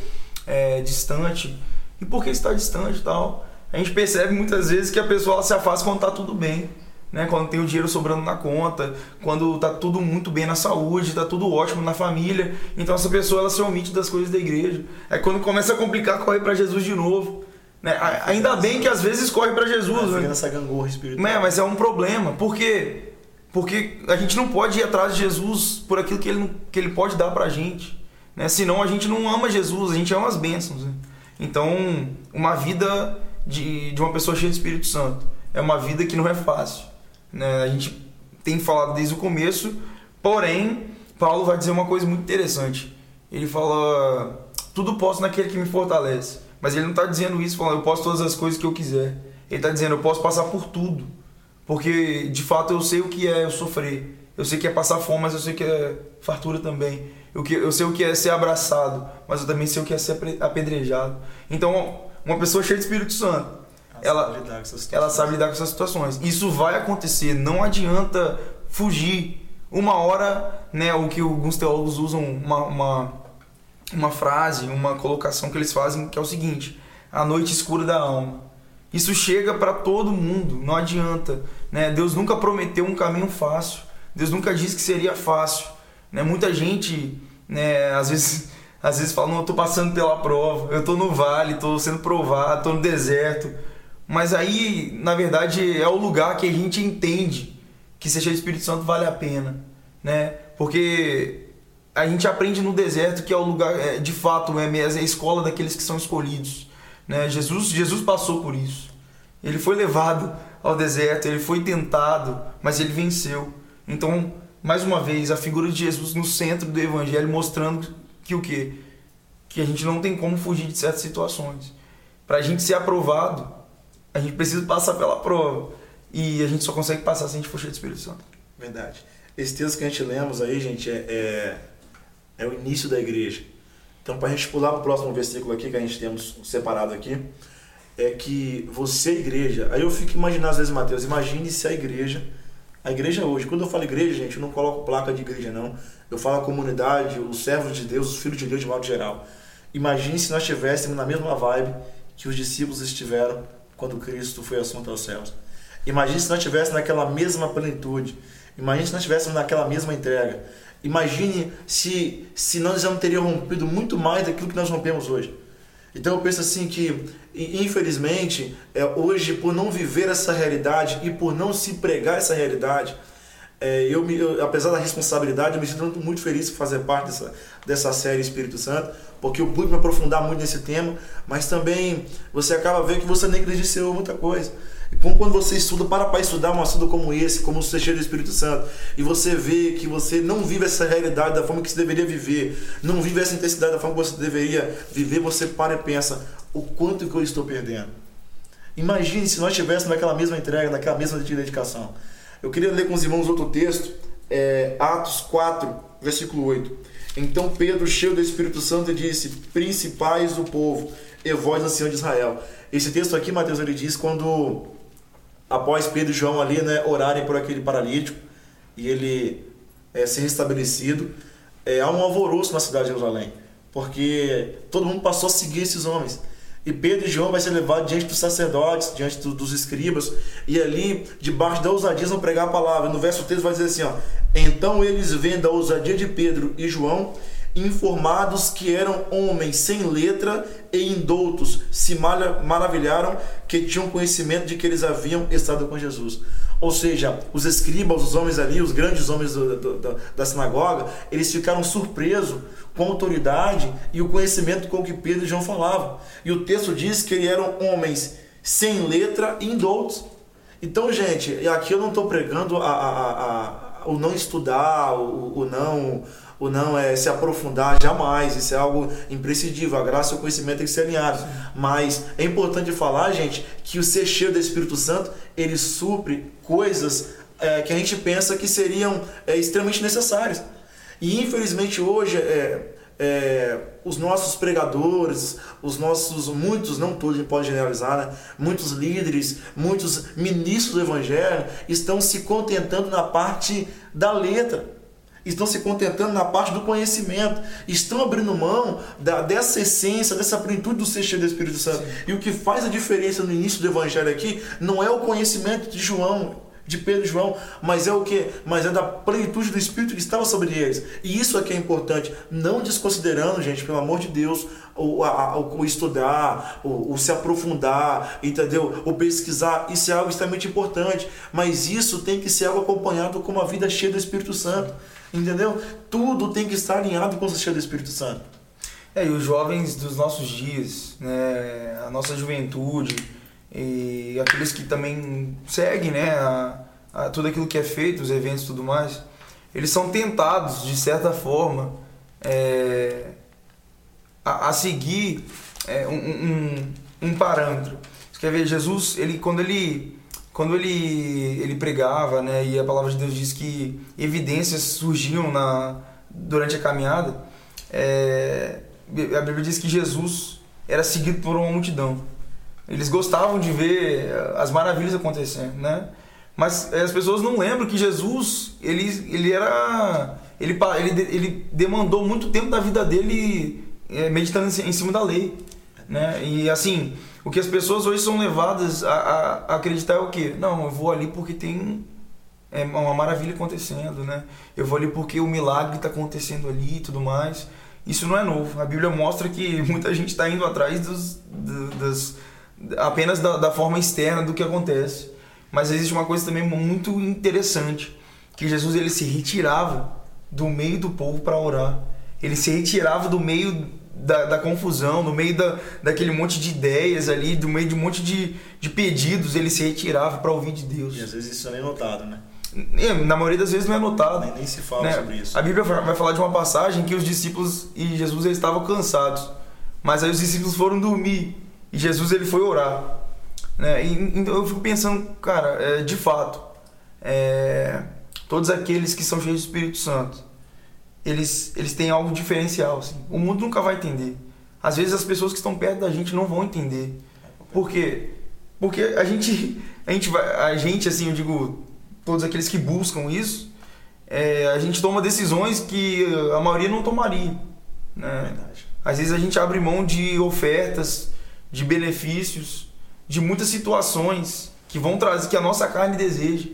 é, distante e por que está distante e tal. A gente percebe muitas vezes que a pessoa se afasta quando está tudo bem. Né, quando tem o dinheiro sobrando na conta, quando está tudo muito bem na saúde, está tudo ótimo na família, então essa pessoa ela se omite das coisas da igreja. É quando começa a complicar, corre para Jesus de novo. Né? Ainda bem que às vezes corre para Jesus. Né? nessa gangorra espiritual. É, mas é um problema. Por quê? Porque a gente não pode ir atrás de Jesus por aquilo que ele, que ele pode dar para a gente. Né? Senão a gente não ama Jesus, a gente ama as bênçãos. Né? Então, uma vida de, de uma pessoa cheia de Espírito Santo é uma vida que não é fácil. Né? A gente tem falado desde o começo, porém, Paulo vai dizer uma coisa muito interessante. Ele fala: Tudo posso naquele que me fortalece. Mas ele não está dizendo isso, falando: Eu posso todas as coisas que eu quiser. Ele está dizendo: Eu posso passar por tudo. Porque de fato eu sei o que é eu sofrer. Eu sei que é passar fome, mas eu sei que é fartura também. Eu, que, eu sei o que é ser abraçado, mas eu também sei o que é ser apedrejado. Então, uma pessoa cheia de Espírito Santo, ela, ela, sabe, ela sabe lidar com essas situações. Isso vai acontecer, não adianta fugir. Uma hora, né, o que alguns teólogos usam, uma, uma, uma frase, uma colocação que eles fazem, que é o seguinte: a noite escura da alma. Isso chega para todo mundo, não adianta. Né? Deus nunca prometeu um caminho fácil. Deus nunca disse que seria fácil. Né? Muita gente, né, às vezes, às vezes fala, não, eu tô passando pela prova, eu tô no vale, tô sendo provado, tô no deserto. Mas aí, na verdade, é o lugar que a gente entende que cheio do Espírito Santo vale a pena, né? Porque a gente aprende no deserto que é o lugar, é, de fato, é a escola daqueles que são escolhidos, né? Jesus, Jesus passou por isso. Ele foi levado ao deserto, ele foi tentado, mas ele venceu. Então, mais uma vez, a figura de Jesus no centro do evangelho mostrando que o quê? Que a gente não tem como fugir de certas situações. Para a gente ser aprovado, a gente precisa passar pela prova. E a gente só consegue passar se a gente for cheio do Espírito Santo. Verdade. Esse texto que a gente lemos aí, gente, é, é é o início da igreja. Então, para a gente pular para o próximo versículo aqui, que a gente temos separado aqui, é que você, igreja, aí eu fico imaginando às vezes, Mateus, imagine se a igreja, a igreja hoje, quando eu falo igreja, gente, eu não coloco placa de igreja, não. Eu falo a comunidade, os servos de Deus, os filhos de Deus de modo geral. Imagine se nós estivéssemos na mesma vibe que os discípulos estiveram quando Cristo foi assunto aos céus. Imagine se nós estivéssemos naquela mesma plenitude. Imagine se nós estivéssemos naquela mesma entrega. Imagine se, se nós já não teríamos rompido muito mais daquilo que nós rompemos hoje. Então eu penso assim que, infelizmente, é, hoje, por não viver essa realidade e por não se pregar essa realidade, é, eu, me, eu, apesar da responsabilidade, eu me sinto muito feliz por fazer parte dessa, dessa série Espírito Santo, porque eu pude me aprofundar muito nesse tema, mas também você acaba vendo que você negligenciou muita coisa. E quando você estuda, para para estudar um assunto como esse, como ser cheio do Espírito Santo, e você vê que você não vive essa realidade da forma que você deveria viver, não vive essa intensidade da forma que você deveria viver, você para e pensa, o quanto que eu estou perdendo. Imagine se nós estivéssemos naquela mesma entrega, naquela mesma dedicação. Eu queria ler com os irmãos outro texto, é, Atos 4, versículo 8. Então Pedro, cheio do Espírito Santo, disse: Principais do povo, e vós, ancião de Israel. Esse texto aqui, Mateus, ele diz quando, após Pedro e João ali, né, orarem por aquele paralítico e ele é, ser restabelecido, é, há um alvoroço na cidade de Jerusalém, porque todo mundo passou a seguir esses homens. E Pedro e João vai ser levado diante dos sacerdotes, diante do, dos escribas, e ali, debaixo da ousadia, vão pregar a palavra. No verso 3 vai dizer assim: ó, Então eles, vendo a ousadia de Pedro e João, informados que eram homens sem letra e indoutos, se maravilharam que tinham conhecimento de que eles haviam estado com Jesus. Ou seja, os escribas, os homens ali, os grandes homens do, do, do, da sinagoga, eles ficaram surpresos com a autoridade e o conhecimento com que Pedro e João falavam. E o texto diz que eles eram homens sem letra e indoutos. Então, gente, aqui eu não estou pregando a, a, a, o não estudar, o, o não o não é se aprofundar jamais, isso é algo imprescindível, a graça e o conhecimento tem que ser alinhados. Mas é importante falar, gente, que o ser cheio do Espírito Santo, ele supre coisas é, que a gente pensa que seriam é, extremamente necessárias. E infelizmente hoje é, é, os nossos pregadores, os nossos, muitos, não todos a gente pode generalizar, né? muitos líderes, muitos ministros do Evangelho estão se contentando na parte da letra, estão se contentando na parte do conhecimento, estão abrindo mão da, dessa essência, dessa plenitude do ser cheio do Espírito Santo. Sim. E o que faz a diferença no início do Evangelho aqui não é o conhecimento de João, de Pedro e João, mas é o que? Mas é da plenitude do Espírito que estava sobre eles. E isso é que é importante, não desconsiderando, gente, pelo amor de Deus, o, a, o, o estudar, o, o, se aprofundar, entendeu? O pesquisar, isso é algo extremamente importante, mas isso tem que ser algo acompanhado com uma vida cheia do Espírito Santo, entendeu? Tudo tem que estar alinhado com o cheio do Espírito Santo. É, e os jovens dos nossos dias, né, a nossa juventude, e aqueles que também seguem né, a, a tudo aquilo que é feito, os eventos e tudo mais, eles são tentados, de certa forma, é, a, a, seguir é, um, um, um, parâmetro. Você quer ver, Jesus, ele, quando ele quando ele, ele pregava, né, e a palavra de Deus diz que evidências surgiam na, durante a caminhada, é, a Bíblia diz que Jesus era seguido por uma multidão. Eles gostavam de ver eh, as maravilhas acontecendo, né? Mas eh, as pessoas não lembram que Jesus, ele, ele era... Ele, ele, ele demandou muito tempo da vida dele é, meditando em cima da lei, né? E assim, o que as pessoas hoje são levadas a, a, a acreditar é o quê? Não, eu vou ali porque tem é, uma maravilha acontecendo, né? Eu vou ali porque o milagre está acontecendo ali e tudo mais. Isso não é novo. A Bíblia mostra que muita gente está indo atrás dos, das apenas da, da forma externa do que acontece. Mas existe uma coisa também muito interessante, que Jesus ele se retirava do meio do povo para orar. Ele se retirava do meio da, da, confusão, no meio da, daquele monte de ideias ali, do meio de um monte de, de pedidos, ele se retirava para ouvir de Deus. E às vezes isso nem é notado, né? Na maioria das vezes não é notado. Nem, nem se fala né? sobre isso. A Bíblia vai falar de uma passagem que os discípulos e Jesus eles estavam cansados. Mas aí os discípulos foram dormir. E Jesus ele foi orar. Né? E, então eu fico pensando, cara, é, de fato, é, todos aqueles que são cheios do Espírito Santo, eles, eles têm algo diferencial. Assim. O mundo nunca vai entender. Às vezes as pessoas que estão perto da gente não vão entender. Por quê? Porque a gente, a gente, vai, a gente assim, eu digo, todos aqueles que buscam isso, é, a gente toma decisões que a maioria não tomaria. Né? Verdade. Às vezes a gente abre mão de ofertas, de benefícios, de muitas situações que vão trazer, que a nossa carne deseja,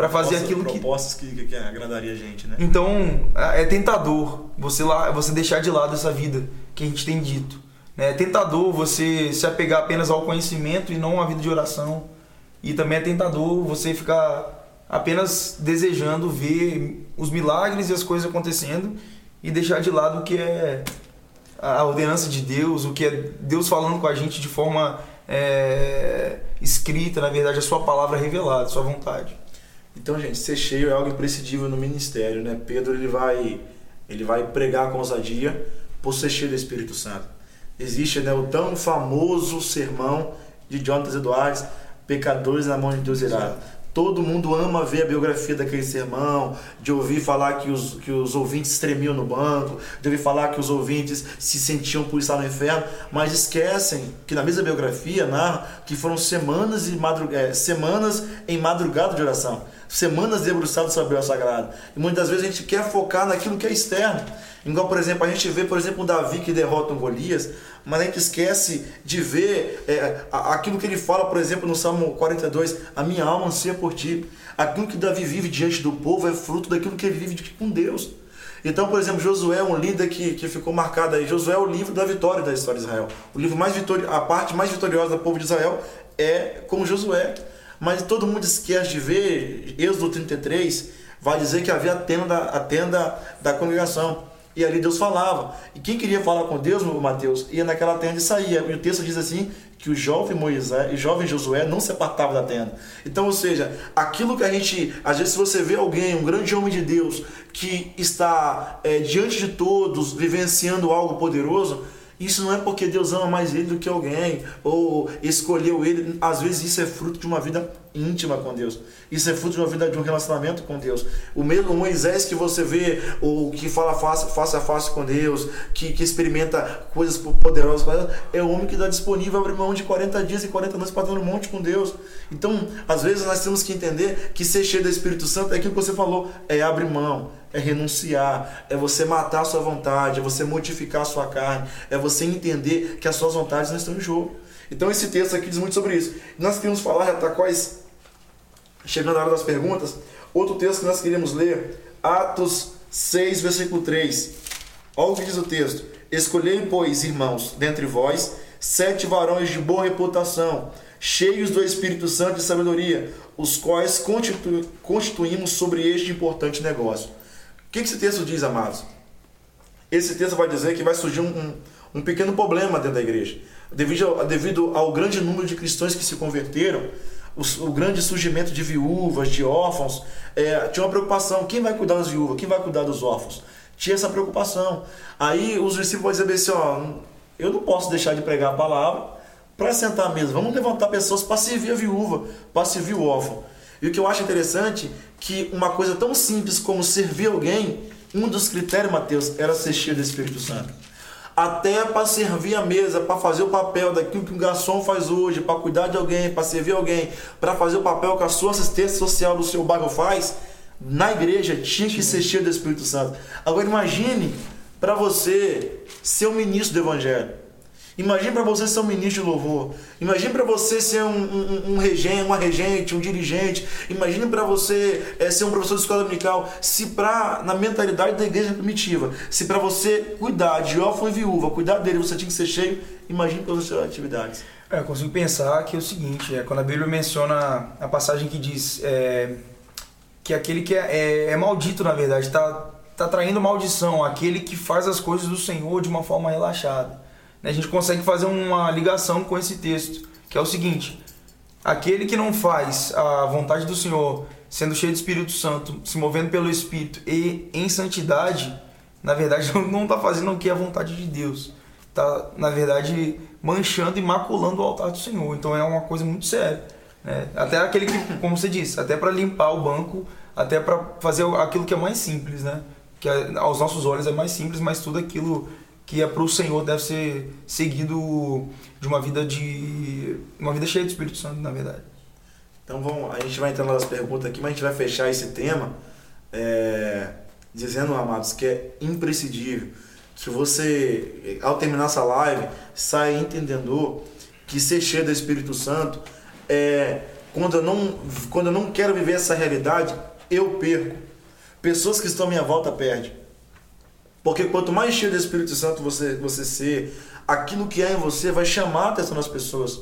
para fazer Propostas- aquilo que Propostas que, que, que agradaria a gente, né? então, é tentador você lá, você deixar de lado essa vida que a gente tem dito. né? É tentador você se apegar apenas ao conhecimento e não à vida de oração. E também é tentador você ficar apenas desejando ver os milagres e as coisas acontecendo e deixar de lado o que é a ordenança de Deus, o que é Deus falando com a gente de forma é, escrita, na verdade, a sua palavra revelada, a sua vontade. Então, gente, ser cheio é algo imprescindível no ministério, né? Pedro ele vai, ele vai pregar com ousadia por ser cheio do Espírito Santo. Existe né, o tão famoso sermão de Jonathan Edwards, Pecadores na mão de Deus irá. Todo mundo ama ver a biografia daquele sermão, de ouvir falar que os, que os ouvintes tremiam no banco, de ouvir falar que os ouvintes se sentiam por estar no inferno, mas esquecem que na mesma biografia narra que foram semanas, e madru eh, semanas em madrugada de oração, semanas debruçados sobre o sagrado. E muitas vezes a gente quer focar naquilo que é externo. Igual, por exemplo, a gente vê, por exemplo, um Davi que derrota um Golias, mas a gente esquece de ver é, aquilo que ele fala, por exemplo, no Salmo 42, a minha alma anseia por ti. Aquilo que Davi vive diante do povo é fruto daquilo que ele vive com Deus. Então, por exemplo, Josué é um líder que, que ficou marcado aí. Josué é o livro da vitória da história de Israel. O livro mais vitori a parte mais vitoriosa do povo de Israel é com Josué. Mas todo mundo esquece de ver, Êxodo 33 vai dizer que havia a tenda, a tenda da congregação. E ali Deus falava. E quem queria falar com Deus, Mateus, ia naquela tenda e saía. E o texto diz assim que o jovem Moisés e o jovem Josué não se apartavam da tenda. Então, ou seja, aquilo que a gente, às vezes, se você vê alguém, um grande homem de Deus, que está é, diante de todos, vivenciando algo poderoso, isso não é porque Deus ama mais ele do que alguém, ou escolheu ele. Às vezes isso é fruto de uma vida íntima com Deus. Isso é fruto de uma vida de um relacionamento com Deus. O mesmo Moisés que você vê, o que fala face, face a face com Deus, que, que experimenta coisas poderosas é o homem que está disponível a abrir mão de 40 dias e 40 noites para estar no monte com Deus. Então, às vezes nós temos que entender que ser cheio do Espírito Santo é aquilo que você falou, é abrir mão, é renunciar, é você matar a sua vontade, é você modificar a sua carne, é você entender que as suas vontades não estão em jogo. Então esse texto aqui diz muito sobre isso. Nós queríamos falar, já está quase chegando a hora das perguntas. Outro texto que nós queríamos ler, Atos 6, versículo 3. Olha o que diz o texto. Escolhei, pois, irmãos, dentre vós, sete varões de boa reputação, cheios do Espírito Santo e sabedoria, os quais constitu constituímos sobre este importante negócio. O que esse texto diz, amados? Esse texto vai dizer que vai surgir um, um, um pequeno problema dentro da igreja. Devido ao, devido ao grande número de cristãos que se converteram, o, o grande surgimento de viúvas, de órfãos, é, tinha uma preocupação: quem vai cuidar das viúvas? Quem vai cuidar dos órfãos? Tinha essa preocupação. Aí os discípulos vão dizer assim: ó, eu não posso deixar de pregar a palavra para sentar à mesa. Vamos levantar pessoas para servir a viúva, para servir o órfão. E o que eu acho interessante que uma coisa tão simples como servir alguém, um dos critérios, Mateus, era ser cheio do Espírito Santo. Até para servir a mesa, para fazer o papel daquilo que um garçom faz hoje, para cuidar de alguém, para servir alguém, para fazer o papel que a sua assistência social do seu bairro faz, na igreja tinha que ser cheio do Espírito Santo. Agora imagine para você ser um ministro do Evangelho. Imagine para você ser um ministro de louvor. Imagine para você ser um, um, um regente, uma regente, um dirigente. Imagine para você é, ser um professor de escola dominical. Se para na mentalidade da igreja primitiva, se para você cuidar de órfão e viúva, cuidar dele, você tinha que ser cheio. Imagine para as suas atividades. É, eu consigo pensar que é o seguinte, é, quando a Bíblia menciona a passagem que diz é, que aquele que é, é, é maldito, na verdade, está tá traindo maldição, aquele que faz as coisas do Senhor de uma forma relaxada. A gente consegue fazer uma ligação com esse texto, que é o seguinte: aquele que não faz a vontade do Senhor, sendo cheio do Espírito Santo, se movendo pelo Espírito e em santidade, na verdade não está fazendo o que é a vontade de Deus. Está, na verdade, manchando e maculando o altar do Senhor. Então é uma coisa muito séria. Né? Até aquele que, como você disse, até para limpar o banco, até para fazer aquilo que é mais simples, né? que aos nossos olhos é mais simples, mas tudo aquilo que é para o Senhor deve ser seguido de uma vida de uma vida cheia de Espírito Santo, na verdade. Então vamos, a gente vai entrar nas perguntas aqui, mas a gente vai fechar esse tema é, dizendo, amados, que é imprescindível. Se você, ao terminar essa live, sai entendendo que ser cheio do Espírito Santo é quando eu não, quando eu não quero viver essa realidade, eu perco. Pessoas que estão à minha volta perdem. Porque quanto mais cheio do Espírito Santo você, você ser, aquilo que há em você vai chamar a atenção das pessoas.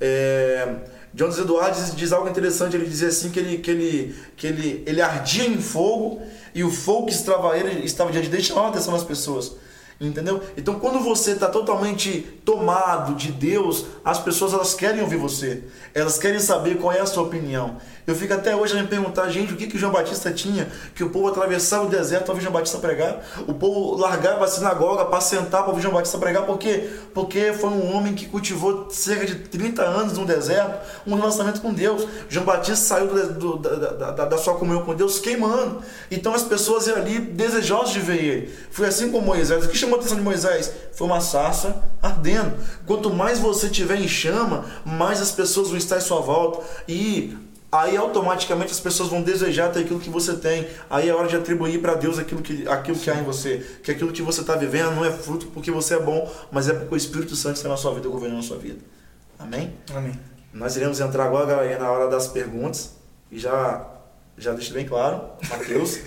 É, John Eduardo diz, diz, algo interessante, ele dizia assim que ele, que ele, que ele, ele ardia em fogo e o fogo que estava ele estava diante dele chamava a atenção das pessoas. Entendeu? Então, quando você está totalmente tomado de Deus, as pessoas elas querem ouvir você. Elas querem saber qual é a sua opinião. Eu fico até hoje a me perguntar, gente, o que, que João Batista tinha? Que o povo atravessava o deserto para ouvir João Batista pregar. O povo largava a sinagoga para sentar para ouvir João Batista pregar. Por quê? Porque foi um homem que cultivou cerca de 30 anos no deserto um relacionamento com Deus. João Batista saiu do, do, da, da, da, sua comunhão com Deus queimando. Então as pessoas iam ali desejosas de ver ele. Foi assim com Moisés. O que chamou a atenção de Moisés? Foi uma sarça ardendo. Quanto mais você tiver em chama, mais as pessoas vão estar em sua volta. E aí automaticamente as pessoas vão desejar ter aquilo que você tem. Aí é hora de atribuir para Deus aquilo que, aquilo que há em você. Que aquilo que você está vivendo não é fruto porque você é bom, mas é porque o Espírito Santo está na sua vida, governando a sua vida. Amém? Amém. Nós iremos entrar agora, galera, na hora das perguntas. E já, já deixo bem claro, Mateus,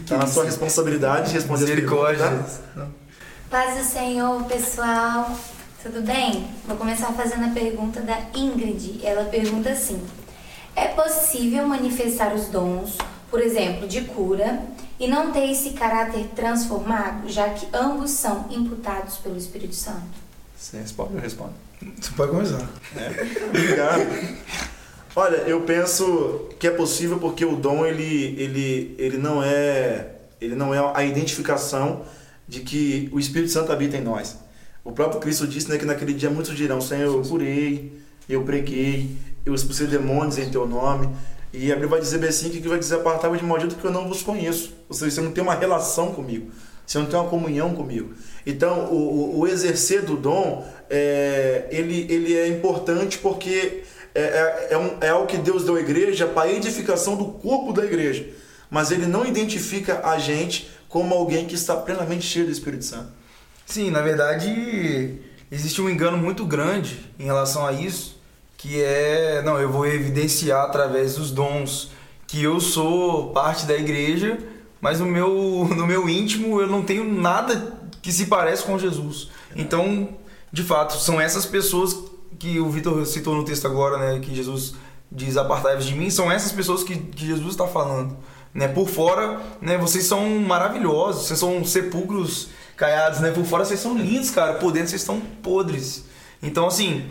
está na sua responsabilidade de responder as perguntas. Tá? Paz do Senhor, pessoal. Tudo bem? Vou começar fazendo a pergunta da Ingrid. Ela pergunta assim: É possível manifestar os dons, por exemplo, de cura, e não ter esse caráter transformado, já que ambos são imputados pelo Espírito Santo? Você responde ou eu respondo? Você pode começar. É. Obrigado. Olha, eu penso que é possível porque o dom ele, ele, ele não é ele não é a identificação de que o Espírito Santo habita em nós. O próprio Cristo disse né, que naquele dia muitos dirão: Senhor, eu curei, eu preguei, eu expulsei demônios em teu nome. E a Bíblia vai dizer bem assim que vai dizer apartar de maldito que eu não vos conheço. Ou seja, você não tem uma relação comigo, você não tem uma comunhão comigo. Então, o, o exercer do dom, é, ele, ele é importante porque é, é, é, um, é algo que Deus deu à igreja para a edificação do corpo da igreja. Mas ele não identifica a gente como alguém que está plenamente cheio do Espírito Santo. Sim, na verdade, existe um engano muito grande em relação a isso, que é, não, eu vou evidenciar através dos dons que eu sou parte da igreja, mas no meu, no meu íntimo eu não tenho nada que se parece com Jesus. Então, de fato, são essas pessoas que o Vitor citou no texto agora, né, que Jesus diz apartai-vos de mim, são essas pessoas que, que Jesus está falando. Né? Por fora, né, vocês são maravilhosos, vocês são sepulcros caiados, né? Por fora vocês são lindos, cara. Por dentro vocês estão podres. Então, assim,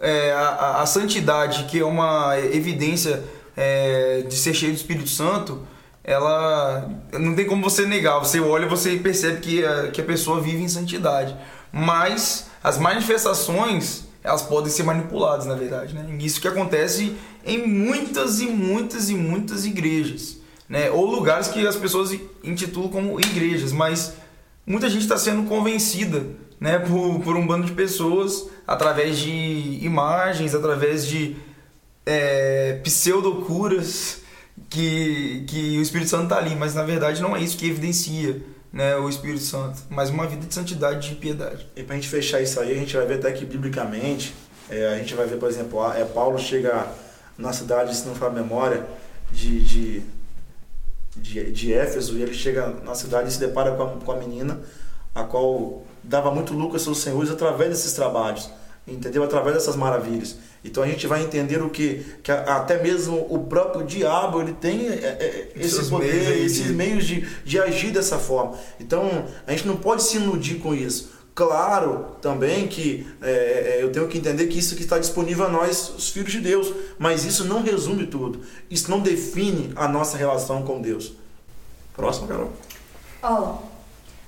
é, a, a, santidade, que é uma evidência é, de ser cheio do Espírito Santo, ela não tem como você negar. Você olha você percebe que a, que a pessoa vive em santidade. Mas as manifestações, elas podem ser manipuladas, na verdade. Né? Isso que acontece em muitas e muitas e muitas igrejas. Né? Ou lugares que as pessoas intitulam como igrejas, mas muita gente está sendo convencida né, por, por um bando de pessoas através de imagens, através de é, pseudocuras que, que o Espírito Santo está ali, mas na verdade não é isso que evidencia né, o Espírito Santo, mas uma vida de santidade e de piedade. E para a gente fechar isso aí, a gente vai ver até que biblicamente, é, a gente vai ver, por exemplo, é, Paulo chega na cidade, se não for a memória, de, de de, de Éfeso e ele chega na cidade e se depara com a, com a menina, a qual dava muito lucro aos seus senhores através desses trabalhos, entendeu? Através dessas maravilhas. Então a gente vai entender o que, que até mesmo o próprio diabo ele tem é, é, esse poder, meios esses de... meios de, de agir dessa forma. Então a gente não pode se iludir com isso. Claro também que é, é, eu tenho que entender que isso que está disponível a nós, os filhos de Deus, mas isso não resume tudo. Isso não define a nossa relação com Deus. Próximo, Carol. Ó, oh,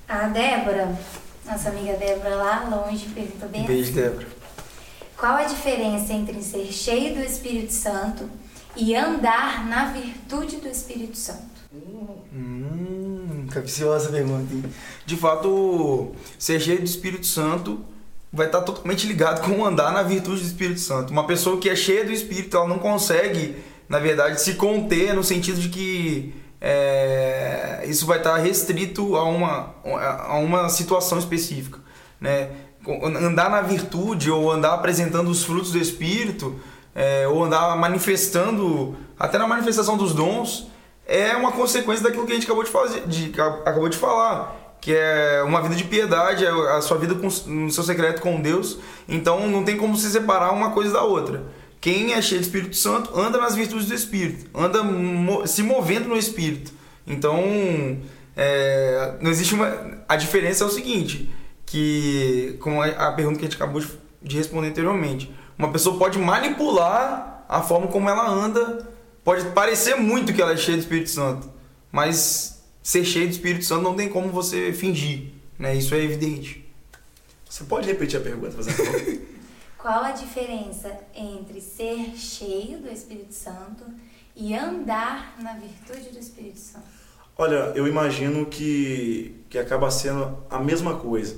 a Débora, nossa amiga Débora lá longe, pergunta bem Beijo, assim. Débora. Qual a diferença entre ser cheio do Espírito Santo e andar na virtude do Espírito Santo? Hum, capciosa pergunta. De fato, ser cheio do Espírito Santo vai estar totalmente ligado com andar na virtude do Espírito Santo. Uma pessoa que é cheia do Espírito, ela não consegue, na verdade, se conter no sentido de que é, isso vai estar restrito a uma, a uma situação específica. Né? Andar na virtude ou andar apresentando os frutos do Espírito é, ou andar manifestando, até na manifestação dos dons, é uma consequência daquilo que a gente acabou de, fazer, de, acabou de falar, que é uma vida de piedade, é a sua vida com, no seu secreto com Deus. Então não tem como se separar uma coisa da outra. Quem é cheio do Espírito Santo anda nas virtudes do Espírito, anda se movendo no Espírito. Então, é, não existe uma. A diferença é o seguinte: que, com a pergunta que a gente acabou de responder anteriormente, uma pessoa pode manipular a forma como ela anda, pode parecer muito que ela é cheia do Espírito Santo, mas ser cheio do Espírito Santo não tem como você fingir, né? Isso é evidente. Você pode repetir a pergunta, por exemplo? Qual a diferença entre ser cheio do Espírito Santo e andar na virtude do Espírito Santo? Olha, eu imagino que, que acaba sendo a mesma coisa,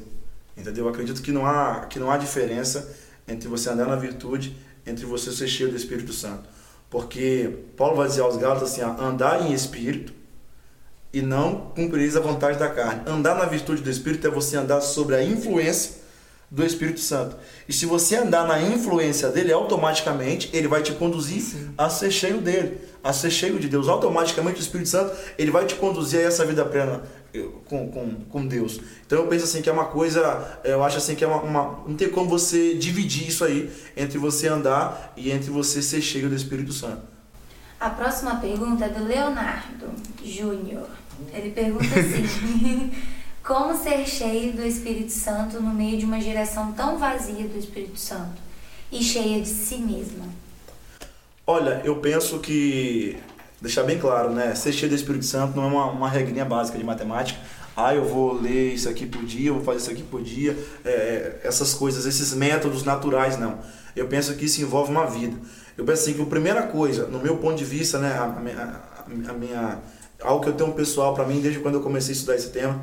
entendeu? Eu acredito que não há, que não há diferença entre você andar na virtude, entre você ser cheio do Espírito Santo. Porque Paulo vai dizer aos Gálatas assim: andar em espírito e não cumprireis a vontade da carne. Andar na virtude do Espírito é você andar sobre a influência do Espírito Santo. E se você andar na influência dele, automaticamente ele vai te conduzir Sim. a ser cheio dele, a ser cheio de Deus. Automaticamente o Espírito Santo ele vai te conduzir a essa vida plena com, com, com Deus. Então eu penso assim que é uma coisa, eu acho assim que é uma, uma, não tem como você dividir isso aí entre você andar e entre você ser cheio do Espírito Santo. A próxima pergunta é do Leonardo Júnior. Ele pergunta assim: Como ser cheio do Espírito Santo no meio de uma geração tão vazia do Espírito Santo e cheia de si mesma? Olha, eu penso que deixar bem claro, né? Ser cheio do Espírito Santo não é uma, uma regrinha básica de matemática. Ah, eu vou ler isso aqui por dia, eu vou fazer isso aqui por dia. É, é, essas coisas, esses métodos naturais, não. Eu penso que isso envolve uma vida. Eu penso assim que a primeira coisa, no meu ponto de vista, né? A, a, a minha, algo que eu tenho pessoal para mim desde quando eu comecei a estudar esse tema,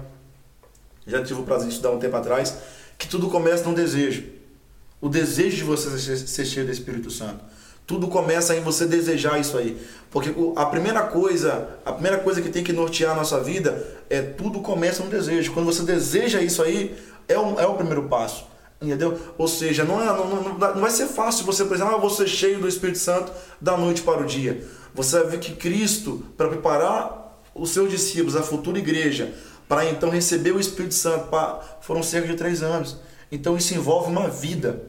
já tive o prazer de estudar um tempo atrás, que tudo começa num desejo. O desejo de você ser cheio do Espírito Santo. Tudo começa em você desejar isso aí. Porque a primeira coisa, a primeira coisa que tem que nortear a nossa vida é tudo começa no desejo. Quando você deseja isso aí, é é o primeiro passo. Entendeu? Ou seja, não, é, não, não, não vai ser fácil você, exemplo, ah, ser cheio do Espírito Santo da noite para o dia. Você vai ver que Cristo, para preparar os seus discípulos, a futura igreja, para então receber o Espírito Santo, pra, foram cerca de três anos. Então isso envolve uma vida.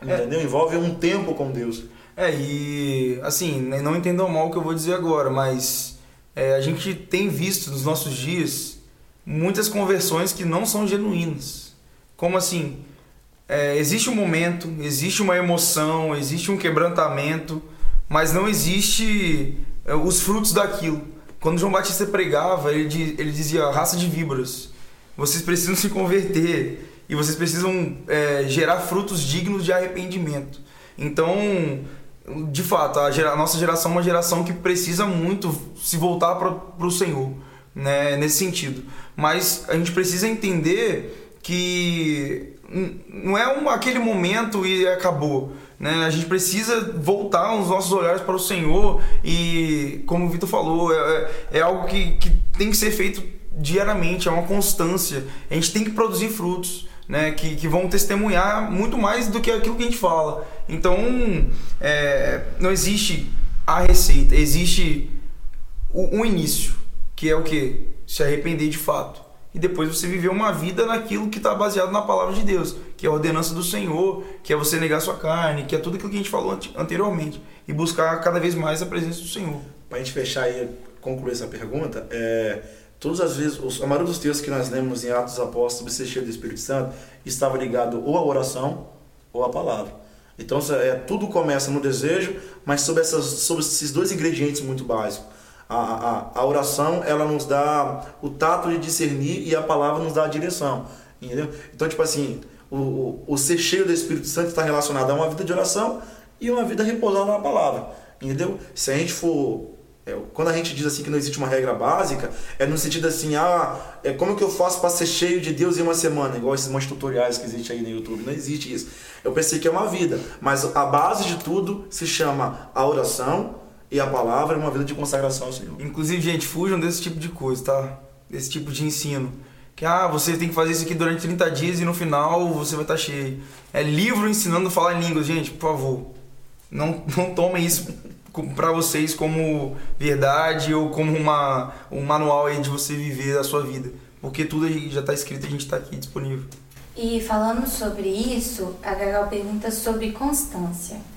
É. Entendeu? Envolve um tempo com Deus. É, e assim, né, não entendam mal o que eu vou dizer agora, mas é, a gente tem visto nos nossos dias muitas conversões que não são genuínas. Como assim? É, existe um momento, existe uma emoção, existe um quebrantamento, mas não existe é, os frutos daquilo. Quando João Batista pregava, ele, ele dizia: raça de víboras, vocês precisam se converter e vocês precisam é, gerar frutos dignos de arrependimento. Então, de fato, a, gera, a, nossa geração é uma geração que precisa muito se voltar para o Senhor, né, nesse sentido. Mas a gente precisa entender que não é um, aquele momento e acabou. Né? A gente precisa voltar os nossos olhares para o Senhor e, como o Vitor falou, é, é algo que, que tem que ser feito diariamente, é uma constância. A gente tem que produzir frutos né, que, que vão testemunhar muito mais do que aquilo que a gente fala. Então, é, não existe a receita, existe o, o início, que é o que? Se arrepender de fato. E depois você viver uma vida naquilo que está baseado na palavra de Deus, que é a ordenança do Senhor, que é você negar sua carne, que é tudo aquilo que a gente falou anteriormente. E buscar cada vez mais a presença do Senhor. Para a gente fechar e concluir essa pergunta, é, Todas as vezes, a maioria dos textos que nós lemos em Atos dos Apóstolos sobre ser cheio do Espírito Santo estava ligado ou à oração ou à palavra. Então, é, tudo começa no desejo, mas sobre, essas, sobre esses dois ingredientes muito básicos. A, a, a oração, ela nos dá o tato de discernir e a palavra nos dá a direção. Entendeu? Então, tipo assim, o, o, o ser cheio do Espírito Santo está relacionado a uma vida de oração e uma vida repousada na palavra. Entendeu? Se a gente for é, quando a gente diz assim que não existe uma regra básica, é no sentido assim, ah, é, como que eu faço para ser cheio de Deus em uma semana? Igual esses montes tutoriais que existem aí no YouTube. Não existe isso. Eu pensei que é uma vida, mas a base de tudo se chama a oração e a palavra e uma vida de consagração ao Senhor. Inclusive, gente, fujam desse tipo de coisa, tá? Desse tipo de ensino. Que, ah, você tem que fazer isso aqui durante 30 dias e no final você vai estar tá cheio. É livro ensinando a falar em línguas, gente, por favor. Não, não tomem isso para vocês como verdade ou como uma, um manual aí de você viver a sua vida. Porque tudo já está escrito e a gente está aqui disponível. E falando sobre isso, a Gagal pergunta sobre constância.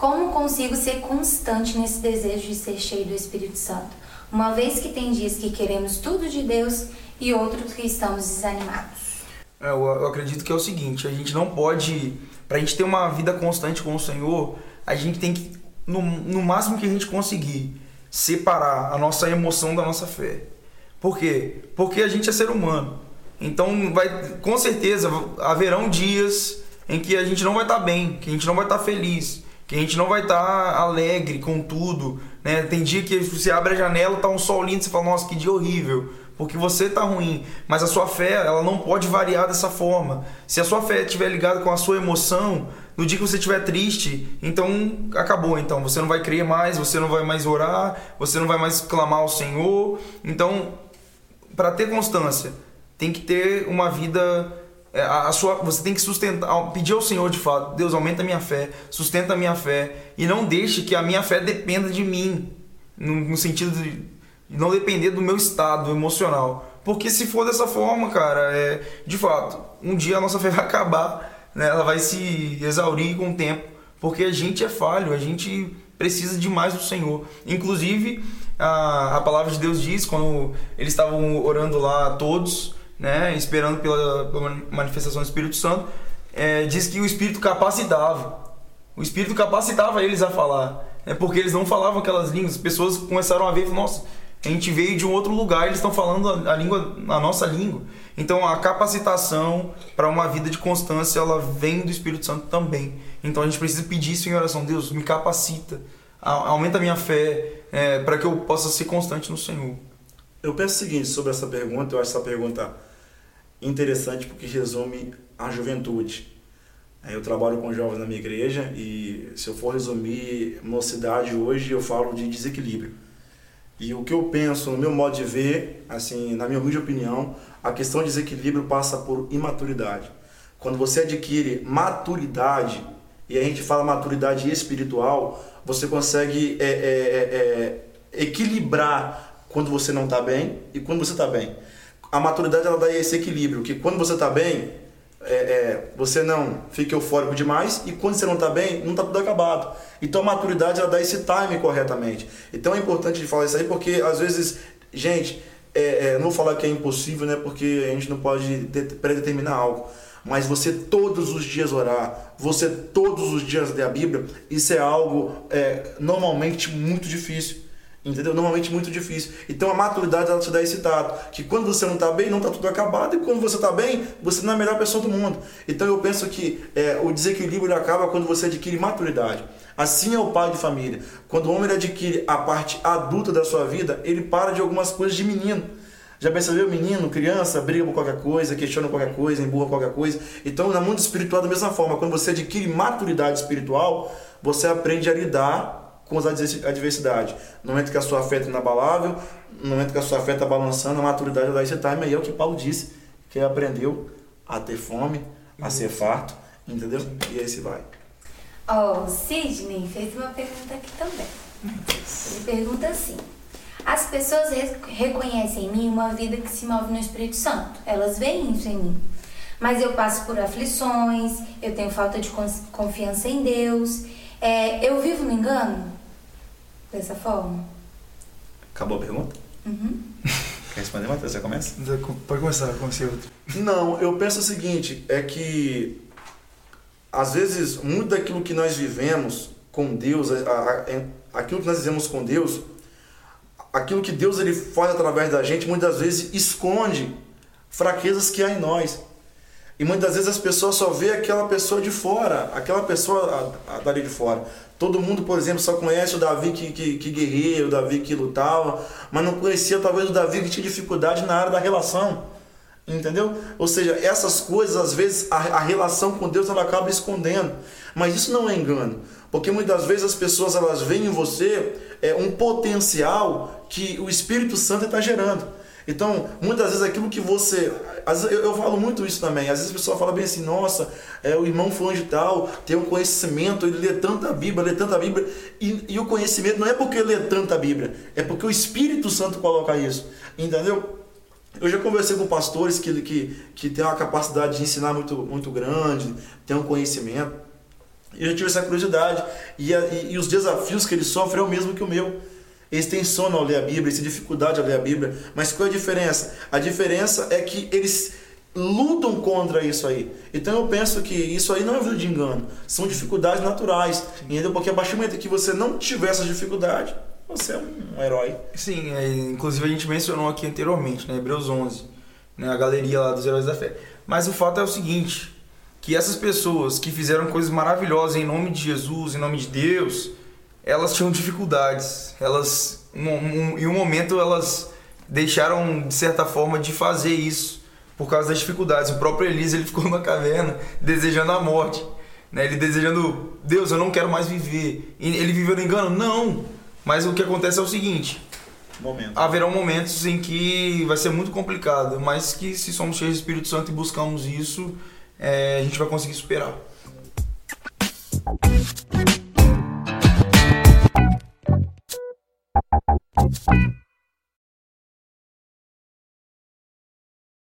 Como consigo ser constante nesse desejo de ser cheio do Espírito Santo? Uma vez que tem dias que queremos tudo de Deus e outros que estamos desanimados. É, eu, eu acredito que é o seguinte: a gente não pode, para a gente ter uma vida constante com o Senhor, a gente tem que no, no máximo que a gente conseguir, separar a nossa emoção da nossa fé. Por quê? Porque a gente é ser humano. Então, vai, com certeza, haverão dias em que a gente não vai estar bem, que a gente não vai estar feliz, que a gente não vai estar alegre com tudo. Né? Tem dia que você abre a janela, tá um sol lindo, você fala, nossa, que dia horrível porque você está ruim, mas a sua fé ela não pode variar dessa forma. Se a sua fé estiver ligada com a sua emoção, no dia que você estiver triste, então acabou. Então você não vai crer mais, você não vai mais orar, você não vai mais clamar ao Senhor. Então, para ter constância, tem que ter uma vida é, a sua, você tem que sustentar, pedir ao Senhor de fato, Deus aumenta a minha fé, sustenta a minha fé e não deixe que a minha fé dependa de mim, no, no sentido de não depender do meu estado emocional. Porque se for dessa forma, cara, é, de fato, um dia a nossa fé vai acabar, né? ela vai se exaurir com o tempo, porque a gente é falho, a gente precisa demais do Senhor. Inclusive, a, a palavra de Deus diz, quando eles estavam orando lá todos, né, esperando pela, pela manifestação do Espírito Santo, é, diz que o Espírito capacitava. O Espírito capacitava eles a falar. É porque eles não falavam aquelas línguas. As pessoas começaram a ver, nossa, a gente veio de um outro lugar, eles estão falando a, língua, a nossa língua. Então a capacitação para uma vida de constância, ela vem do Espírito Santo também. Então a gente precisa pedir isso em oração. Deus, me capacita, aumenta a minha fé, é, para que eu possa ser constante no Senhor. Eu penso o seguinte sobre essa pergunta, eu acho essa pergunta interessante porque resume a juventude. Eu trabalho com jovens na minha igreja e se eu for resumir mocidade hoje, eu falo de desequilíbrio. E o que eu penso, no meu modo de ver, assim, na minha humilde opinião, a questão de desequilíbrio passa por imaturidade. Quando você adquire maturidade, e a gente fala maturidade espiritual, você consegue é, é, é, é equilibrar quando você não está bem e quando você está bem. A maturidade ela dá esse equilíbrio, que quando você está bem, é, é, você não fica eufórico demais e quando você não está bem, não está tudo acabado. Então a maturidade ela dá esse time corretamente. Então é importante de falar isso aí porque às vezes, gente, é, é, não vou falar que é impossível, né? Porque a gente não pode predeterminar algo. Mas você todos os dias orar, você todos os dias ler a Bíblia, isso é algo é, normalmente muito difícil. Entendeu? Normalmente muito difícil. Então a maturidade ela te dá esse dado. Que quando você não está bem, não está tudo acabado. E quando você está bem, você não é a melhor pessoa do mundo. Então eu penso que é, o desequilíbrio acaba quando você adquire maturidade. Assim é o pai de família. Quando o homem adquire a parte adulta da sua vida, ele para de algumas coisas de menino. Já percebeu? Menino, criança, briga por qualquer coisa, questiona qualquer coisa, emburra qualquer coisa. Então, no mundo espiritual, da mesma forma, quando você adquire maturidade espiritual, você aprende a lidar com as adversidades. No momento que a sua fé está inabalável, no momento que a sua fé está balançando, a maturidade dá esse time aí é o que Paulo disse, que ele aprendeu a ter fome, a ser farto, entendeu? E aí se vai. Ó, oh, Sidney fez uma pergunta aqui também. Ele pergunta assim: As pessoas reconhecem em mim uma vida que se move no Espírito Santo. Elas veem isso em mim. Mas eu passo por aflições, eu tenho falta de confiança em Deus. É, eu vivo no engano? Dessa forma? Acabou a pergunta? Uhum. Quer responder, Matheus? Você começa? Pode começar, comecei outro. Não, eu penso o seguinte, é que às vezes muito daquilo que nós vivemos com Deus, a, a, aquilo que nós vivemos com Deus, aquilo que Deus ele faz através da gente, muitas vezes esconde fraquezas que há em nós. E muitas vezes as pessoas só vê aquela pessoa de fora, aquela pessoa dali de fora. Todo mundo, por exemplo, só conhece o Davi que, que, que guerreia, o Davi que lutava, mas não conhecia talvez o Davi que tinha dificuldade na área da relação. Entendeu? Ou seja, essas coisas, às vezes, a, a relação com Deus ela acaba escondendo. Mas isso não é engano. Porque muitas vezes as pessoas elas veem em você é, um potencial que o Espírito Santo está gerando. Então, muitas vezes aquilo que você. Vezes, eu, eu, falo muito isso também. Às vezes a pessoa fala bem assim: nossa, é, o irmão fulano de tal tem um conhecimento, ele lê tanta Bíblia, lê tanta Bíblia. E, e o conhecimento não é porque lê tanta Bíblia, é porque o Espírito Santo coloca isso. Entendeu? Eu já conversei com pastores que, que, que têm uma capacidade de ensinar muito, muito grande, têm um conhecimento. E eu tive essa curiosidade. E, e, e, os desafios que eles sofrem é o mesmo que o meu. Eles têm sono ao ler a Bíblia, eles têm dificuldade a ler a Bíblia. Mas qual é a diferença? A diferença é que eles lutam contra isso aí. Então eu penso que isso aí não é vida de engano. São dificuldades naturais. Entendeu? Porque a partir do momento que você não tiver essa dificuldade, você é um herói. Sim, é, inclusive a gente mencionou aqui anteriormente, né? Hebreus 11, né? a galeria lá dos heróis da fé. Mas o fato é o seguinte, que essas pessoas que fizeram coisas maravilhosas em nome de Jesus, em nome de Deus, elas tinham dificuldades. Elas, um, um, em um momento, elas deixaram de certa forma de fazer isso por causa das dificuldades. O próprio Elise ele ficou na caverna desejando a morte, né? Ele desejando Deus, eu não quero mais viver. E ele viveu no engano? Não. Mas o que acontece é o seguinte. Momento. Haverão momentos em que vai ser muito complicado, mas que se somos cheios do Espírito Santo e buscamos isso, é, a gente vai conseguir superar.